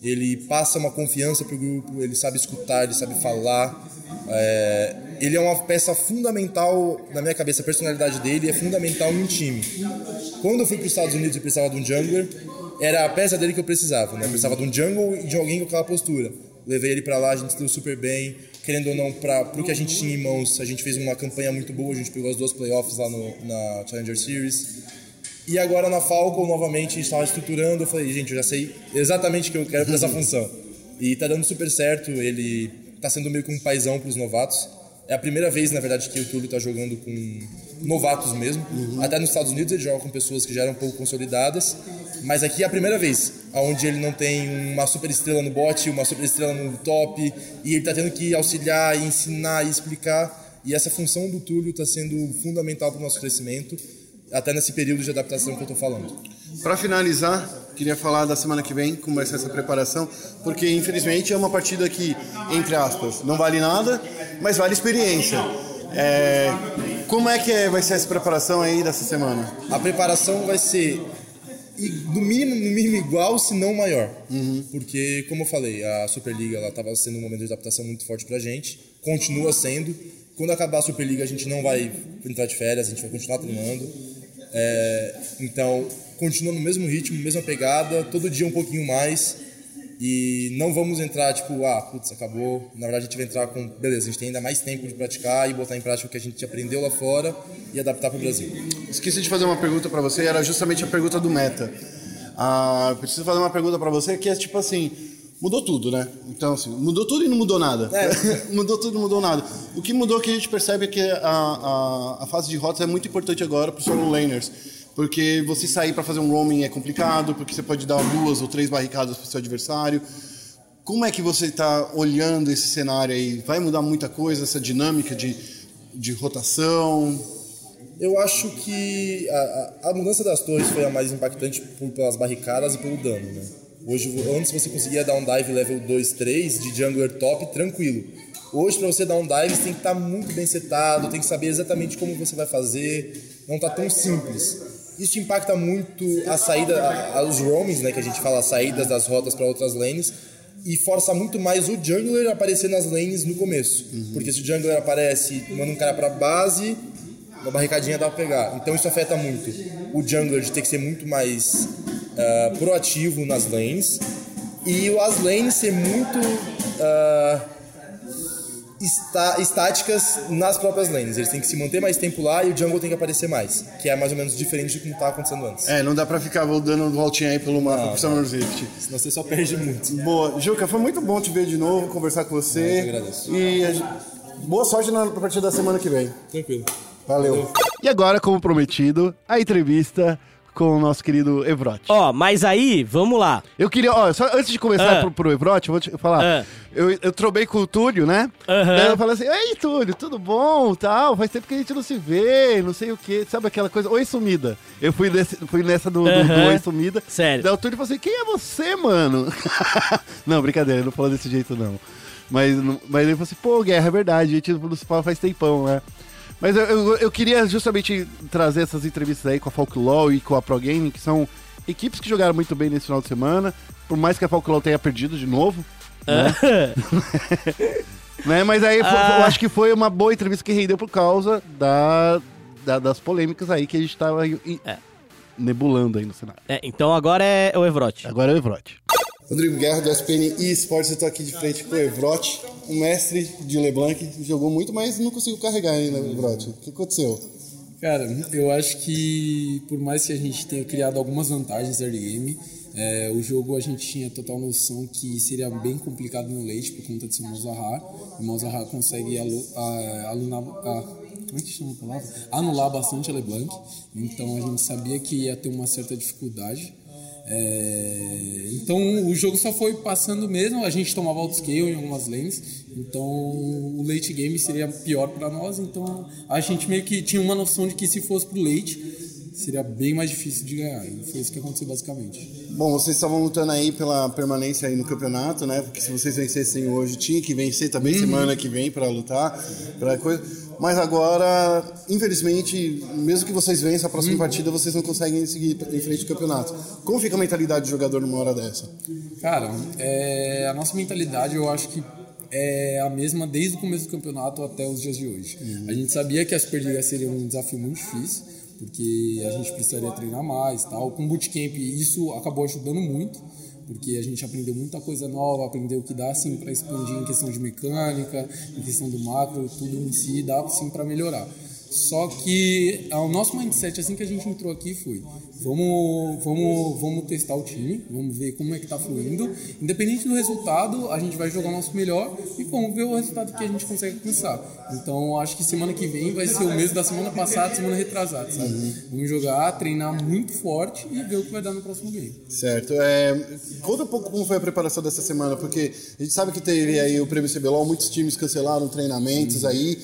Speaker 6: ele passa uma confiança pro grupo, ele sabe escutar, ele sabe falar. É, ele é uma peça fundamental, na minha cabeça, a personalidade dele é fundamental em um time. Quando eu fui para os Estados Unidos e precisava de um jungler, era a peça dele que eu precisava. Né? Eu precisava de um jungle e de alguém com aquela postura. Levei ele para lá, a gente deu super bem. Querendo ou não, para o que a gente tinha em mãos, a gente fez uma campanha muito boa. A gente pegou as duas playoffs lá no, na Challenger Series. E agora na Falcon, novamente, a gente estava estruturando. Eu falei, gente, eu já sei exatamente o que eu quero para essa função. E tá dando super certo. Ele tá sendo meio que um paizão para os novatos. É a primeira vez, na verdade, que o Túlio tá jogando com novatos mesmo.
Speaker 1: Uhum.
Speaker 6: Até nos Estados Unidos ele joga com pessoas que já eram um pouco consolidadas. Mas aqui é a primeira vez onde ele não tem uma super estrela no bot, uma super estrela no top. E ele tá tendo que auxiliar, ensinar e explicar. E essa função do Túlio está sendo fundamental para o nosso crescimento até nesse período de adaptação que eu estou falando.
Speaker 1: Para finalizar, queria falar da semana que vem, como vai ser essa preparação, porque infelizmente é uma partida que, entre aspas, não vale nada, mas vale experiência. É, como é que é, vai ser essa preparação aí dessa semana?
Speaker 6: A preparação vai ser no mínimo, no mínimo igual, se não maior.
Speaker 1: Uhum.
Speaker 6: Porque, como eu falei, a Superliga estava sendo um momento de adaptação muito forte para a gente, continua sendo. Quando acabar a Superliga, a gente não vai entrar de férias, a gente vai continuar treinando. É, então, continua no mesmo ritmo, mesma pegada, todo dia um pouquinho mais. E não vamos entrar tipo, ah, putz, acabou. Na verdade, a gente vai entrar com, beleza, a gente tem ainda mais tempo de praticar e botar em prática o que a gente aprendeu lá fora e adaptar para o Brasil.
Speaker 1: Esqueci de fazer uma pergunta para você, era justamente a pergunta do meta. Ah, preciso fazer uma pergunta para você que é tipo assim, mudou tudo, né? Então, assim, mudou tudo e não mudou nada.
Speaker 6: É.
Speaker 1: mudou tudo e não mudou nada. O que mudou que a gente percebe é que a, a, a fase de rotas é muito importante agora para os solo laners. Porque você sair para fazer um roaming é complicado, porque você pode dar duas ou três barricadas para o seu adversário.
Speaker 7: Como é que você está olhando esse cenário aí? Vai mudar muita coisa, essa dinâmica de, de rotação?
Speaker 6: Eu acho que a, a- a mudança das torres foi a mais impactante por, pelas barricadas e pelo dano, né? Hoje, antes você conseguia dar um dive level 2, 3 de jungler top tranquilo. Hoje, para você dar um dive, você tem que estar muito bem setado, tem que saber exatamente como você vai fazer. Não tá tão simples. Isso impacta muito a saída, a- os roamings, né? Que a gente fala, as saídas das rotas para outras lanes. E força muito mais o jungler a aparecer nas lanes no começo. Porque se o jungler aparece, manda um cara pra base, uma barricadinha dá pra pegar. Então isso afeta muito o jungler de ter que ser muito mais ah, proativo nas lanes e as lanes ser muito ah, esta- estáticas nas próprias lanes. Eles têm que se manter mais tempo lá e o jungle tem que aparecer mais, que é mais ou menos diferente do que estava acontecendo antes.
Speaker 7: É, não dá pra ficar dando voltinha aí pelo mapa pro Summer Rift.
Speaker 6: Senão você só perde muito.
Speaker 7: Boa. Juca, foi muito bom te ver de novo, conversar com você.
Speaker 6: Eu agradeço.
Speaker 7: E boa sorte na partida da semana que vem.
Speaker 6: Tranquilo.
Speaker 7: Valeu.
Speaker 1: E agora, como prometido, a entrevista com o nosso querido Evrote.
Speaker 2: Ó, mas aí, vamos lá.
Speaker 1: Eu queria, ó, só antes de começar
Speaker 2: Ah.
Speaker 1: pro, pro Evrote, eu vou te falar.
Speaker 2: Ah.
Speaker 1: Eu, eu trobei com o Túlio, né?
Speaker 2: Aham.
Speaker 1: Daí eu falei assim, ei, Túlio, tudo bom? Tal, faz tempo que a gente não se vê, não sei o quê. Sabe aquela coisa? Oi, sumida. Eu fui, nesse, fui nessa do, do, do
Speaker 2: Aham.
Speaker 1: Oi, sumida.
Speaker 2: Sério.
Speaker 1: Daí o Túlio falou assim, quem é você, mano? não, brincadeira, ele não falou desse jeito, não. Mas, não- mas ele falou assim, pô, Guerra, é verdade, a gente não se fala faz tempão, né? Mas eu, eu, eu queria justamente trazer essas entrevistas aí com a Folklore e com a Pro Gaming, que são equipes que jogaram muito bem nesse final de semana, por mais que a Folklore tenha perdido de novo. Né? né? Mas aí fo-
Speaker 2: Ah.
Speaker 1: eu acho que foi uma boa entrevista que rendeu por causa da, da- das polêmicas aí que a gente tava em- em-
Speaker 2: É.
Speaker 1: nebulando aí no cenário.
Speaker 2: É, então agora é o Evrote.
Speaker 1: Agora é o Evrote.
Speaker 7: Rodrigo Guerra do SPN eSports, eu tô aqui de frente com o Evrote, um mestre de LeBlanc, jogou muito, mas não conseguiu carregar ainda, Evrote. O que aconteceu?
Speaker 8: Cara, eu acho que por mais que a gente tenha criado algumas vantagens early game, é, o jogo a gente tinha total noção que seria bem complicado no late por conta de ser Malzahar. O Malzahar consegue alu, a, alunar, a, como é que chama a palavra? Anular bastante a LeBlanc. Então a gente sabia que ia ter uma certa dificuldade. É, então o jogo só foi passando mesmo, a gente tomava autoscale em algumas lanes, então o late game seria pior para nós, então a gente meio que tinha uma noção de que se fosse pro late seria bem mais difícil de ganhar, e foi isso que aconteceu basicamente.
Speaker 7: Bom, vocês estavam lutando aí pela permanência aí no campeonato, né? Porque se vocês vencessem hoje, tinha que vencer também semana que vem para lutar, para coisa. Mas agora, infelizmente, mesmo que vocês vençam a próxima partida, vocês não conseguem seguir em frente ao campeonato. Como fica a mentalidade do jogador numa hora dessa?
Speaker 8: Cara, é, a nossa mentalidade eu acho que é a mesma desde o começo do campeonato até os dias de hoje. A gente sabia que a Superliga seria um desafio muito difícil, porque a gente precisaria treinar mais tal. Com o bootcamp isso acabou ajudando muito, porque a gente aprendeu muita coisa nova, aprendeu que dá sim para expandir em questão de mecânica, em questão do macro, tudo em si dá sim para melhorar. Só que o nosso mindset assim que a gente entrou aqui foi vamos, vamos, vamos testar o time, vamos ver como é que tá fluindo. Independente do resultado, a gente vai jogar o nosso melhor e vamos ver o resultado que a gente consegue alcançar. Então acho que semana que vem vai ser o mesmo da semana passada, semana retrasada, sabe? Vamos jogar, treinar muito forte e ver o que vai dar no próximo game.
Speaker 7: Certo. É, conta um pouco como foi a preparação dessa semana, porque a gente sabe que teve aí o Prêmio CBLOL, muitos times cancelaram treinamentos aí.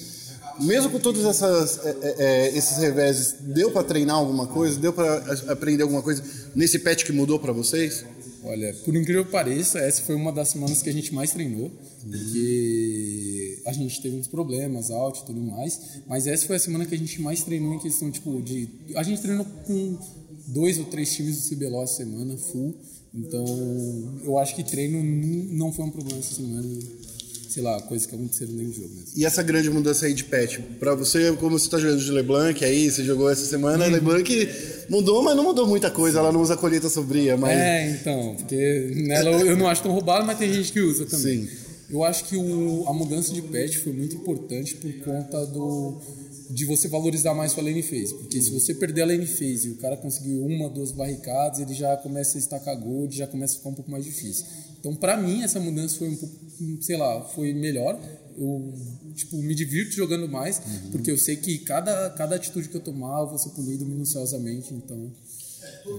Speaker 7: Mesmo com todos essas, é, é, é, esses reveses, deu para treinar alguma coisa? Deu para aprender alguma coisa nesse patch que mudou para vocês?
Speaker 8: Olha, por incrível que pareça, essa foi uma das semanas que a gente mais treinou, porque a gente teve uns problemas, out e tudo mais, mas essa foi a semana que a gente mais treinou em questão, tipo, de... A gente treinou com dois ou três times do CBLOL essa semana, full, então eu acho que treino não foi um problema essa semana, sei lá, coisas que aconteceram dentro do jogo mesmo.
Speaker 7: E essa grande mudança aí de patch, para você, como você tá jogando de LeBlanc aí, você jogou essa semana, LeBlanc mudou, mas não mudou muita coisa, ela não usa colheita sombria, mas...
Speaker 8: É, então, porque nela eu eu não acho tão roubado, mas tem gente que usa também.
Speaker 7: Sim.
Speaker 8: Eu acho que o- a mudança de patch foi muito importante por conta do de você valorizar mais sua lane phase, porque se você perder a lane phase e o cara conseguir uma, duas barricadas, ele já começa a estacar gold, já começa a ficar um pouco mais difícil. Então, pra mim, essa mudança foi um pouco, sei lá, foi melhor. Eu, tipo, me divirto jogando mais, porque eu sei que cada, cada atitude que eu tomar, eu vou ser punido minuciosamente, então...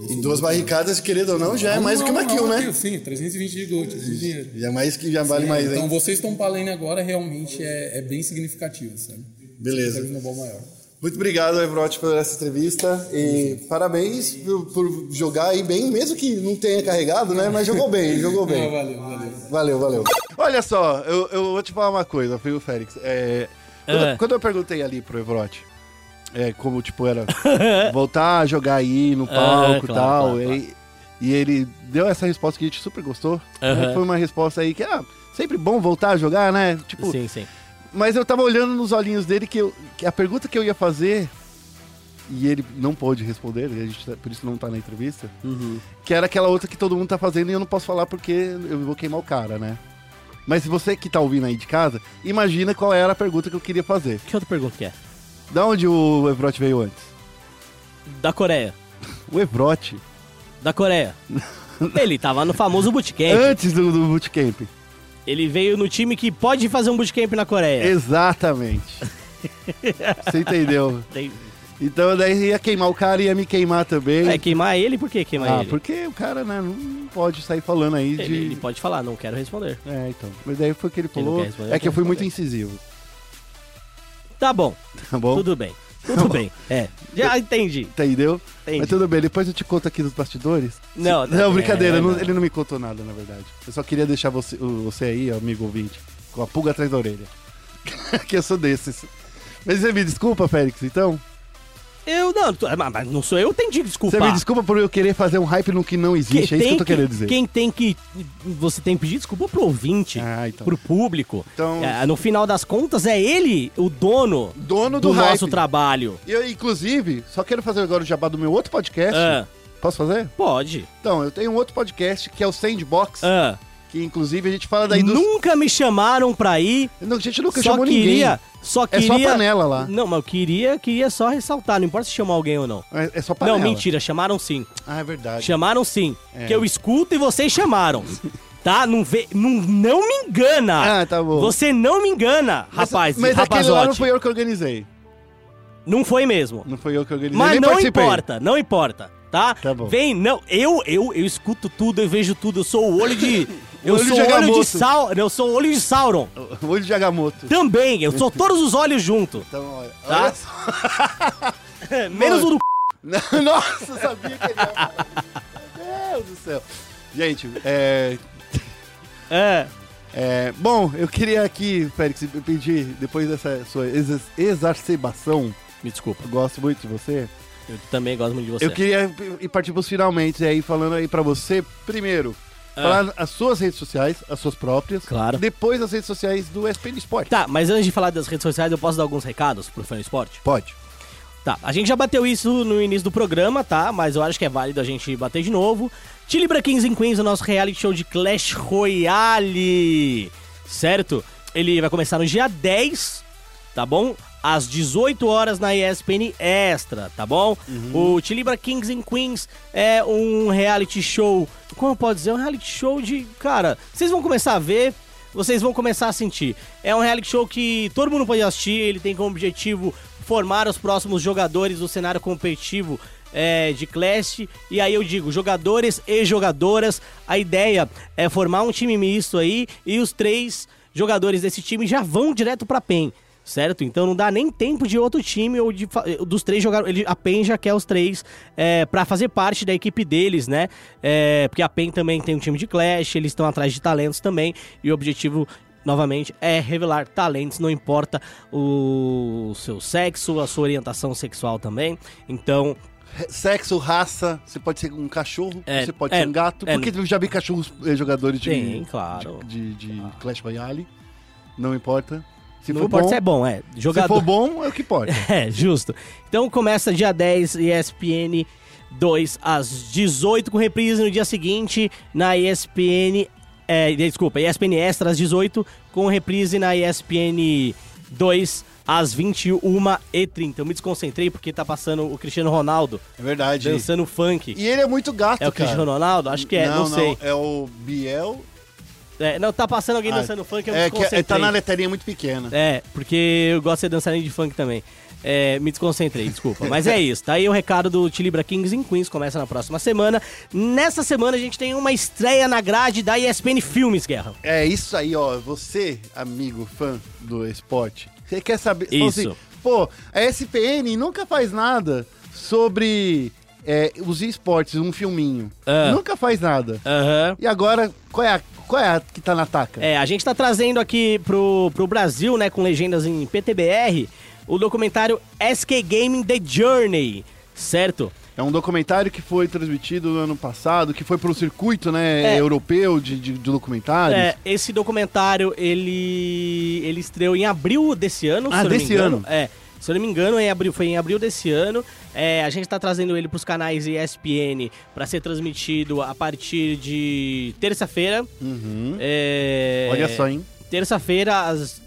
Speaker 7: E duas barricadas, querido ou não, já é mais do que uma kill, né?
Speaker 8: Sim, 320 de gold, de dinheiro.
Speaker 7: Já mais que já vale mais,
Speaker 8: Então
Speaker 7: hein?
Speaker 8: vocês estão lane agora realmente é, é bem significativo, sabe?
Speaker 7: Beleza.
Speaker 8: Tá vindo bom maior.
Speaker 7: Muito obrigado, Evrote, por essa entrevista. E parabéns por, por jogar aí bem, mesmo que não tenha carregado, né? Mas jogou bem, jogou
Speaker 8: Não,
Speaker 7: bem.
Speaker 8: valeu, valeu.
Speaker 7: Valeu, valeu.
Speaker 1: Olha só, eu, eu vou te falar uma coisa, viu, Félix? É, quando,
Speaker 2: É.
Speaker 1: quando eu perguntei ali pro Evrote, é, como, tipo, era voltar a jogar aí no palco e
Speaker 2: claro,
Speaker 1: tal,
Speaker 2: claro,
Speaker 1: e, e ele deu essa resposta que a gente super gostou. Foi uma resposta aí que, ah, sempre bom voltar a jogar, né? Tipo,
Speaker 2: Sim, sim.
Speaker 1: Mas eu tava olhando nos olhinhos dele que, eu- que a pergunta que eu ia fazer, e ele não pôde responder, a gente, tá- por isso não tá na entrevista,
Speaker 2: Uhum.
Speaker 1: que era aquela outra que todo mundo tá fazendo e eu não posso falar porque eu vou queimar o cara, né? Mas se você que tá ouvindo aí de casa, imagina qual era a pergunta que eu queria fazer.
Speaker 2: Que outra pergunta que é?
Speaker 1: Da onde o Evrote veio antes?
Speaker 2: Da Coreia.
Speaker 1: O Evrote,
Speaker 2: Da Coreia. Ele tava no famoso bootcamp.
Speaker 1: antes do, do bootcamp.
Speaker 2: Ele veio no time que pode fazer um bootcamp na Coreia.
Speaker 1: Exatamente. você entendeu?
Speaker 2: Tem-
Speaker 1: Então daí ia queimar o cara e ia me queimar também.
Speaker 2: É, queimar ele, por que queimar
Speaker 1: ah,
Speaker 2: ele?
Speaker 1: porque o cara, né, não pode sair falando aí de...
Speaker 2: Ele, ele pode falar, não quero responder.
Speaker 1: É, então. Mas daí foi o que ele
Speaker 2: Ele
Speaker 1: falou.
Speaker 2: responder,
Speaker 1: é que eu fui
Speaker 2: quer
Speaker 1: muito
Speaker 2: responder.
Speaker 1: incisivo.
Speaker 2: Tá bom,
Speaker 1: Tá bom?
Speaker 2: tudo bem. Tudo bem. É, já entendi.
Speaker 1: Entendeu?
Speaker 2: Entendi.
Speaker 1: Mas tudo bem, depois eu te conto aqui dos bastidores.
Speaker 2: Não,
Speaker 1: Não, brincadeira,
Speaker 2: é,
Speaker 1: não- ele não me contou nada, na verdade. Eu só queria deixar você, você aí, amigo ouvinte, com a pulga atrás da orelha. que eu sou desses. Mas você me desculpa, Félix, então?
Speaker 2: Eu não, mas não sou eu, tem de desculpar.
Speaker 1: Você me desculpa por eu querer fazer um hype no que não existe, é isso que eu tô querendo dizer.
Speaker 2: Quem tem que. Você tem que pedir desculpa pro ouvinte,
Speaker 1: Ah, então.
Speaker 2: pro público.
Speaker 1: Então-
Speaker 2: É, no final das contas, é ele o dono,
Speaker 1: Dono do,
Speaker 2: do, nosso trabalho.
Speaker 1: E eu, inclusive, só quero fazer agora o jabá do meu outro podcast.
Speaker 2: Ah,
Speaker 1: Posso fazer?
Speaker 2: pode.
Speaker 1: Então, eu tenho um outro podcast que é o Sandbox,
Speaker 2: Ah,
Speaker 1: que inclusive a gente fala daí dos...
Speaker 2: nunca me chamaram pra ir.
Speaker 1: Não, a gente nunca
Speaker 2: só
Speaker 1: chamou
Speaker 2: queria.
Speaker 1: ninguém.
Speaker 2: Só
Speaker 1: É
Speaker 2: queria.
Speaker 1: só panela lá.
Speaker 2: Não, mas eu queria, queria só ressaltar. Não importa se chamar alguém ou não.
Speaker 1: É, é só panela.
Speaker 2: Não, mentira, chamaram sim.
Speaker 1: Ah, é verdade.
Speaker 2: Chamaram sim.
Speaker 1: É.
Speaker 2: Que eu escuto e vocês chamaram. Tá? Não, vê, não, não me engana.
Speaker 1: Ah, tá bom.
Speaker 2: Você não me engana,
Speaker 1: Mas-
Speaker 2: rapaz.
Speaker 1: Mas aquele lá não
Speaker 2: rapazote.
Speaker 1: foi eu que organizei.
Speaker 2: Não foi mesmo.
Speaker 1: Não foi eu que organizei.
Speaker 2: Mas não
Speaker 1: participei.
Speaker 2: importa, não importa, tá?
Speaker 1: Tá bom.
Speaker 2: Vem, não, eu, eu, eu escuto tudo, eu vejo tudo, eu sou o olho de... eu
Speaker 1: Olho
Speaker 2: sou olho de. Sauron, eu sou olho de Sauron.
Speaker 1: O olho de Agamotto.
Speaker 2: Também, eu sou todos os olhos junto.
Speaker 1: Então, olha.
Speaker 2: Tá?
Speaker 1: olha.
Speaker 2: Menos o do...
Speaker 1: Não, Nossa, eu sabia que ele ia. Meu Deus do céu. Gente, é,
Speaker 2: É,
Speaker 1: é, Bom, eu queria aqui, Félix, pedir, depois dessa sua exa- exacerbação,
Speaker 2: me desculpa,
Speaker 1: eu gosto muito de você,
Speaker 2: eu também gosto muito de você.
Speaker 1: eu queria ir partir pros finalmente aí, falando aí pra você, primeiro. Falar as suas redes sociais, as suas próprias,
Speaker 2: Claro.
Speaker 1: depois as redes sociais do SPN Sport.
Speaker 2: Tá, mas antes de falar das redes sociais, eu posso dar alguns recados pro Fã Esporte?
Speaker 1: Pode.
Speaker 2: Tá, a gente já bateu isso no início do programa, tá? Mas eu acho que é válido a gente bater de novo. Te Libra Kings and Queens, o nosso reality show de Clash Royale, certo? Ele vai começar no dia 10, tá bom? Às 18 horas na ESPN Extra, tá bom? O Te Libra Kings and Queens é um reality show, como pode dizer? Um reality show de, cara, vocês vão começar a ver, vocês vão começar a sentir. É um reality show que todo mundo pode assistir, ele tem como objetivo formar os próximos jogadores do cenário competitivo é, de Clash. E aí eu digo, jogadores e jogadoras, a ideia é formar um time misto aí e os três jogadores desse time já vão direto pra PEN. Certo? Então não dá nem tempo de outro time ou de dos três jogar. Ele, a PEN já quer os três é, para fazer parte da equipe deles, né? É, porque a PEN também tem um time de Clash, eles estão atrás de talentos também. E o objetivo novamente, é revelar talentos, não importa o seu sexo, a sua orientação sexual também. Então,
Speaker 1: Sexo, raça, você pode ser um cachorro,
Speaker 2: É,
Speaker 1: você pode
Speaker 2: é,
Speaker 1: ser um gato.
Speaker 2: é.
Speaker 1: Porque eu já vi cachorros eh, jogadores de,
Speaker 2: Tem, claro.
Speaker 1: de, de de Clash Royale. Não importa. Se
Speaker 2: não
Speaker 1: for
Speaker 2: importa
Speaker 1: bom,
Speaker 2: se é bom, é.
Speaker 1: se
Speaker 2: Jogador.
Speaker 1: for bom, é o que importa.
Speaker 2: É, justo. Então começa dia 10, ESPN 2 às 18, com reprise no dia seguinte na ESPN. É, desculpa, ESPN Extra às 18, com reprise na ESPN 2 às 21h30. Eu me desconcentrei porque tá passando o Cristiano Ronaldo
Speaker 1: É verdade.
Speaker 2: dançando funk.
Speaker 1: E ele é muito gato,
Speaker 2: É o
Speaker 1: cara.
Speaker 2: Cristiano Ronaldo? Acho que é, não, sei.
Speaker 1: É o Biel.
Speaker 2: É, não, tá passando alguém
Speaker 1: Ah,
Speaker 2: dançando funk, eu me
Speaker 1: é, que
Speaker 2: desconcentrei.
Speaker 1: tá na letrinha muito pequena.
Speaker 2: É, porque eu gosto de ser dançarino de funk também. É, me desconcentrei, desculpa. Mas é isso. Tá aí o recado do Tilibra Kings in Queens. Começa na próxima semana. Nessa semana a gente tem uma estreia na grade da ESPN Filmes, Guerra.
Speaker 1: É isso aí, ó. Você, amigo, fã do esporte, você quer saber. fala
Speaker 2: Isso.
Speaker 1: assim, Pô, a ESPN nunca faz nada sobre é, os esportes, um filminho.
Speaker 2: Ah.
Speaker 1: Nunca faz nada.
Speaker 2: Aham.
Speaker 1: E agora, qual é a, qual é a que tá na taca?
Speaker 2: É, a gente tá trazendo aqui pro, pro Brasil, né, com legendas em PTBR, o documentário SK Gaming The Journey, certo?
Speaker 1: É um documentário que foi transmitido no ano passado, que foi pro circuito, né,
Speaker 2: É.
Speaker 1: europeu de, de, de documentários.
Speaker 2: É, esse documentário, ele ele estreou em abril desse ano,
Speaker 1: Ah,
Speaker 2: se eu não me
Speaker 1: desse ano.
Speaker 2: É, se eu não me engano, em abril, foi em abril desse ano. É, a gente tá trazendo ele pros canais ESPN para ser transmitido a partir de terça-feira.
Speaker 1: Uhum.
Speaker 2: É,
Speaker 1: Olha só, hein?
Speaker 2: Terça-feira, às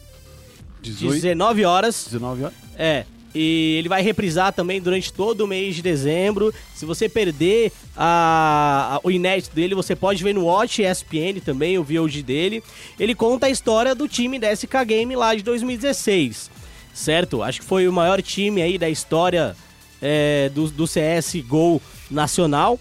Speaker 1: 18,
Speaker 2: 19 horas.
Speaker 1: 19 horas.
Speaker 2: É. E ele vai reprisar também durante todo o mês de dezembro. Se você perder a, a- o inédito dele, você pode ver no Watch ESPN também, o VOD dele. Ele conta a história do time da SK Game lá de 2016, certo? Acho que foi o maior time aí da história é, do, do CSGO nacional.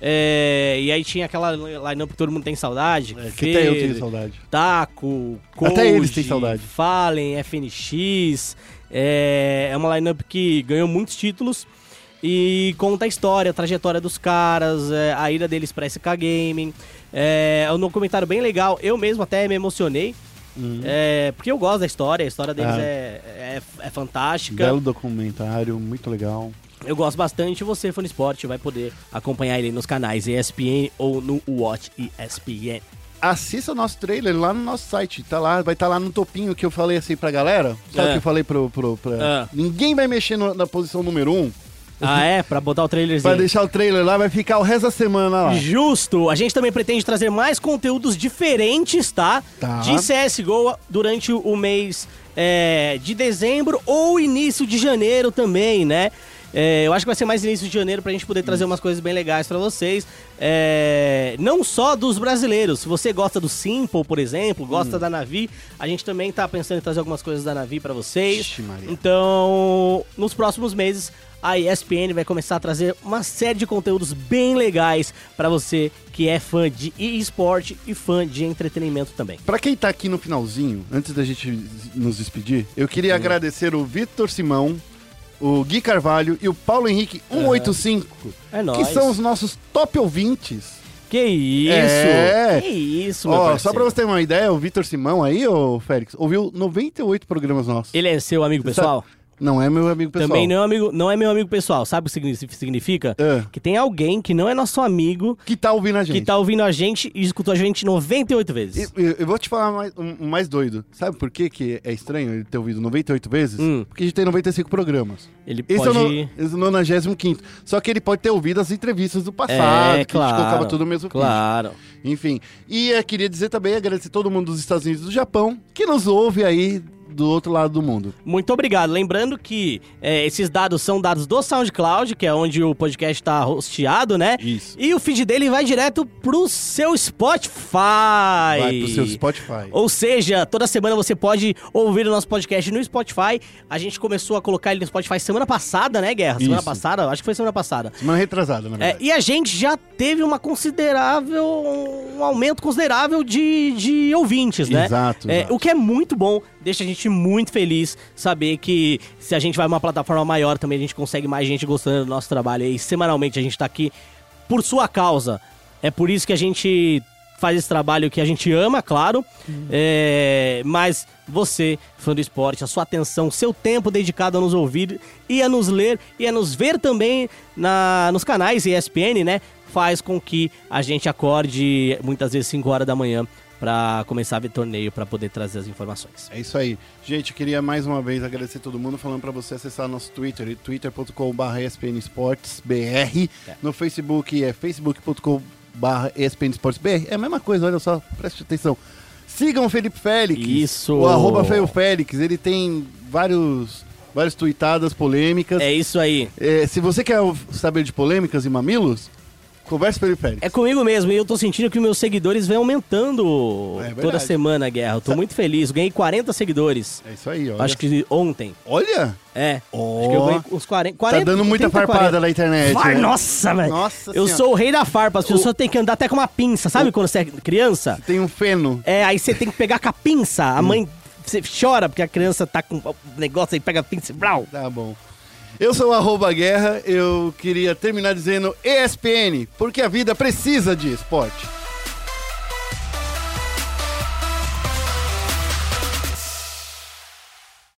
Speaker 2: É, e aí tinha aquela lineup que todo mundo tem saudade.
Speaker 1: É, que até eu tenho saudade.
Speaker 2: Taco,
Speaker 1: Até eles têm saudade.
Speaker 2: Fallen, FNX. É, é uma lineup que ganhou muitos títulos e conta a história, a trajetória dos caras, é, a ida deles pra SK Gaming. É, é um documentário bem legal. Eu mesmo até me emocionei. É, porque eu gosto da história, a história deles
Speaker 1: Ah.
Speaker 2: é, é, é fantástica.
Speaker 1: Belo documentário, muito legal.
Speaker 2: Eu gosto bastante. Você, fã de esporte, vai poder acompanhar ele nos canais ESPN ou no Watch ESPN.
Speaker 1: Assista o nosso trailer lá no nosso site. Tá lá, vai estar lá no topinho que eu falei assim pra galera. Sabe o
Speaker 2: É.
Speaker 1: que eu falei pro. pro pra-
Speaker 2: É.
Speaker 1: Ninguém vai mexer no- na posição número 1. Um,
Speaker 2: Ah, é? Pra botar o trailerzinho.
Speaker 1: Vai deixar o trailer lá, vai ficar o resto da semana lá.
Speaker 2: Justo! A gente também pretende trazer mais conteúdos diferentes, tá?
Speaker 1: Tá.
Speaker 2: De CSGO durante o mês é, de dezembro ou início de janeiro também, né? É, eu acho que vai ser mais início de janeiro pra gente poder trazer umas coisas bem legais pra vocês. É, não só dos brasileiros. Se você gosta do Simple, por exemplo, gosta da Navi, a gente também tá pensando em trazer algumas coisas da Navi pra vocês.
Speaker 1: Ixi.
Speaker 2: Então, nos próximos meses, a ESPN vai começar a trazer uma série de conteúdos bem legais pra você que é fã de esporte e fã de entretenimento também.
Speaker 1: Pra quem tá aqui no finalzinho, antes da gente nos despedir, eu queria agradecer o Vitor Simão, o Gui Carvalho e o Paulo Henrique 185,
Speaker 2: É
Speaker 1: que
Speaker 2: nóis.
Speaker 1: são os nossos top ouvintes.
Speaker 2: Que isso!
Speaker 1: É.
Speaker 2: Que isso, meu
Speaker 1: Ó,
Speaker 2: parceiro.
Speaker 1: só pra você ter uma ideia, o Vitor Simão aí, ô Félix, ouviu 98 programas nossos.
Speaker 2: Ele é seu amigo pessoal?
Speaker 1: Não é meu amigo pessoal.
Speaker 2: Também não é, amigo, não é meu amigo pessoal. Sabe o que signi- significa?
Speaker 1: É.
Speaker 2: Que tem alguém que não é nosso amigo,
Speaker 1: Que tá ouvindo a gente.
Speaker 2: que tá ouvindo a gente e escutou a gente 98 vezes.
Speaker 1: Eu, eu vou te falar mais, um, mais doido. Sabe por que, que é estranho ele ter ouvido 98 vezes?
Speaker 2: Hum.
Speaker 1: Porque a gente tem 95 programas.
Speaker 2: Ele
Speaker 1: Esse
Speaker 2: pode...
Speaker 1: é o no- esse é o 95. Só que ele pode ter ouvido as entrevistas do passado,
Speaker 2: É,
Speaker 1: que a gente colocava
Speaker 2: claro.
Speaker 1: tudo no mesmo.
Speaker 2: Claro.
Speaker 1: Enfim. E eu queria dizer também, agradecer todo mundo dos Estados Unidos e do Japão, que nos ouve aí do outro lado do mundo.
Speaker 2: Muito obrigado. Lembrando que é, esses dados são dados do SoundCloud, que é onde o podcast está hosteado, né?
Speaker 1: Isso.
Speaker 2: E o feed dele vai direto pro seu Spotify.
Speaker 1: Vai pro seu Spotify.
Speaker 2: Ou seja, toda semana você pode ouvir o nosso podcast no Spotify. A gente começou a colocar ele no Spotify semana passada, né, Guerra? Semana
Speaker 1: Isso.
Speaker 2: passada? Acho que foi semana passada.
Speaker 1: Semana retrasada, na
Speaker 2: É,
Speaker 1: verdade.
Speaker 2: e a gente já teve uma considerável, um aumento considerável de, de ouvintes, né?
Speaker 1: Exato,
Speaker 2: É,
Speaker 1: exato.
Speaker 2: o que é muito bom, deixa a gente muito feliz saber que se a gente vai uma plataforma maior também a gente consegue mais gente gostando do nosso trabalho e semanalmente a gente tá aqui por sua causa. É por isso que a gente faz esse trabalho que a gente ama, claro. É, mas você, fã do esporte, a sua atenção, seu tempo dedicado a nos ouvir e a nos ler e a nos ver também na, nos canais ESPN, né? Faz com que a gente acorde muitas vezes 5 horas da manhã pra começar a ver torneio, pra poder trazer as informações.
Speaker 1: É isso aí. Gente, queria mais uma vez agradecer todo mundo, falando pra você acessar nosso Twitter, twitter.com.br ESPN Esportes BR. No Facebook é facebook.com.br ESPN Esportes BR. É a mesma coisa, olha só, preste atenção. Sigam o Felipe Félix.
Speaker 2: Isso.
Speaker 1: O arroba Feio Félix. Ele tem vários, vários tweetadas polêmicas.
Speaker 2: É isso aí.
Speaker 1: É, se você quer saber de polêmicas e mamilos, Conversa periférica.
Speaker 2: É comigo mesmo, e eu tô sentindo que meus seguidores vêm aumentando
Speaker 1: É
Speaker 2: toda semana, Guerra. Eu tô muito feliz. Ganhei 40 seguidores.
Speaker 1: É isso aí, olha.
Speaker 2: Acho que ontem.
Speaker 1: Olha!
Speaker 2: É.
Speaker 1: Ó.
Speaker 2: Acho que eu ganhei uns 40. 40
Speaker 1: tá dando muita
Speaker 2: 30,
Speaker 1: farpada
Speaker 2: 40.
Speaker 1: na internet.
Speaker 2: Vai,
Speaker 1: né?
Speaker 2: nossa, velho.
Speaker 1: Nossa
Speaker 2: Eu
Speaker 1: Senhora.
Speaker 2: sou o rei da farpa. As pessoas têm que andar até com uma pinça. Sabe quando você é criança?
Speaker 1: Tem um feno.
Speaker 2: É, aí você tem que pegar com a pinça.
Speaker 1: Hum.
Speaker 2: A mãe você chora porque a criança tá com o negócio aí, pega a pinça e brau.
Speaker 1: Tá bom. Eu sou o arroba guerra, eu queria terminar dizendo ESPN, porque a vida precisa de esporte.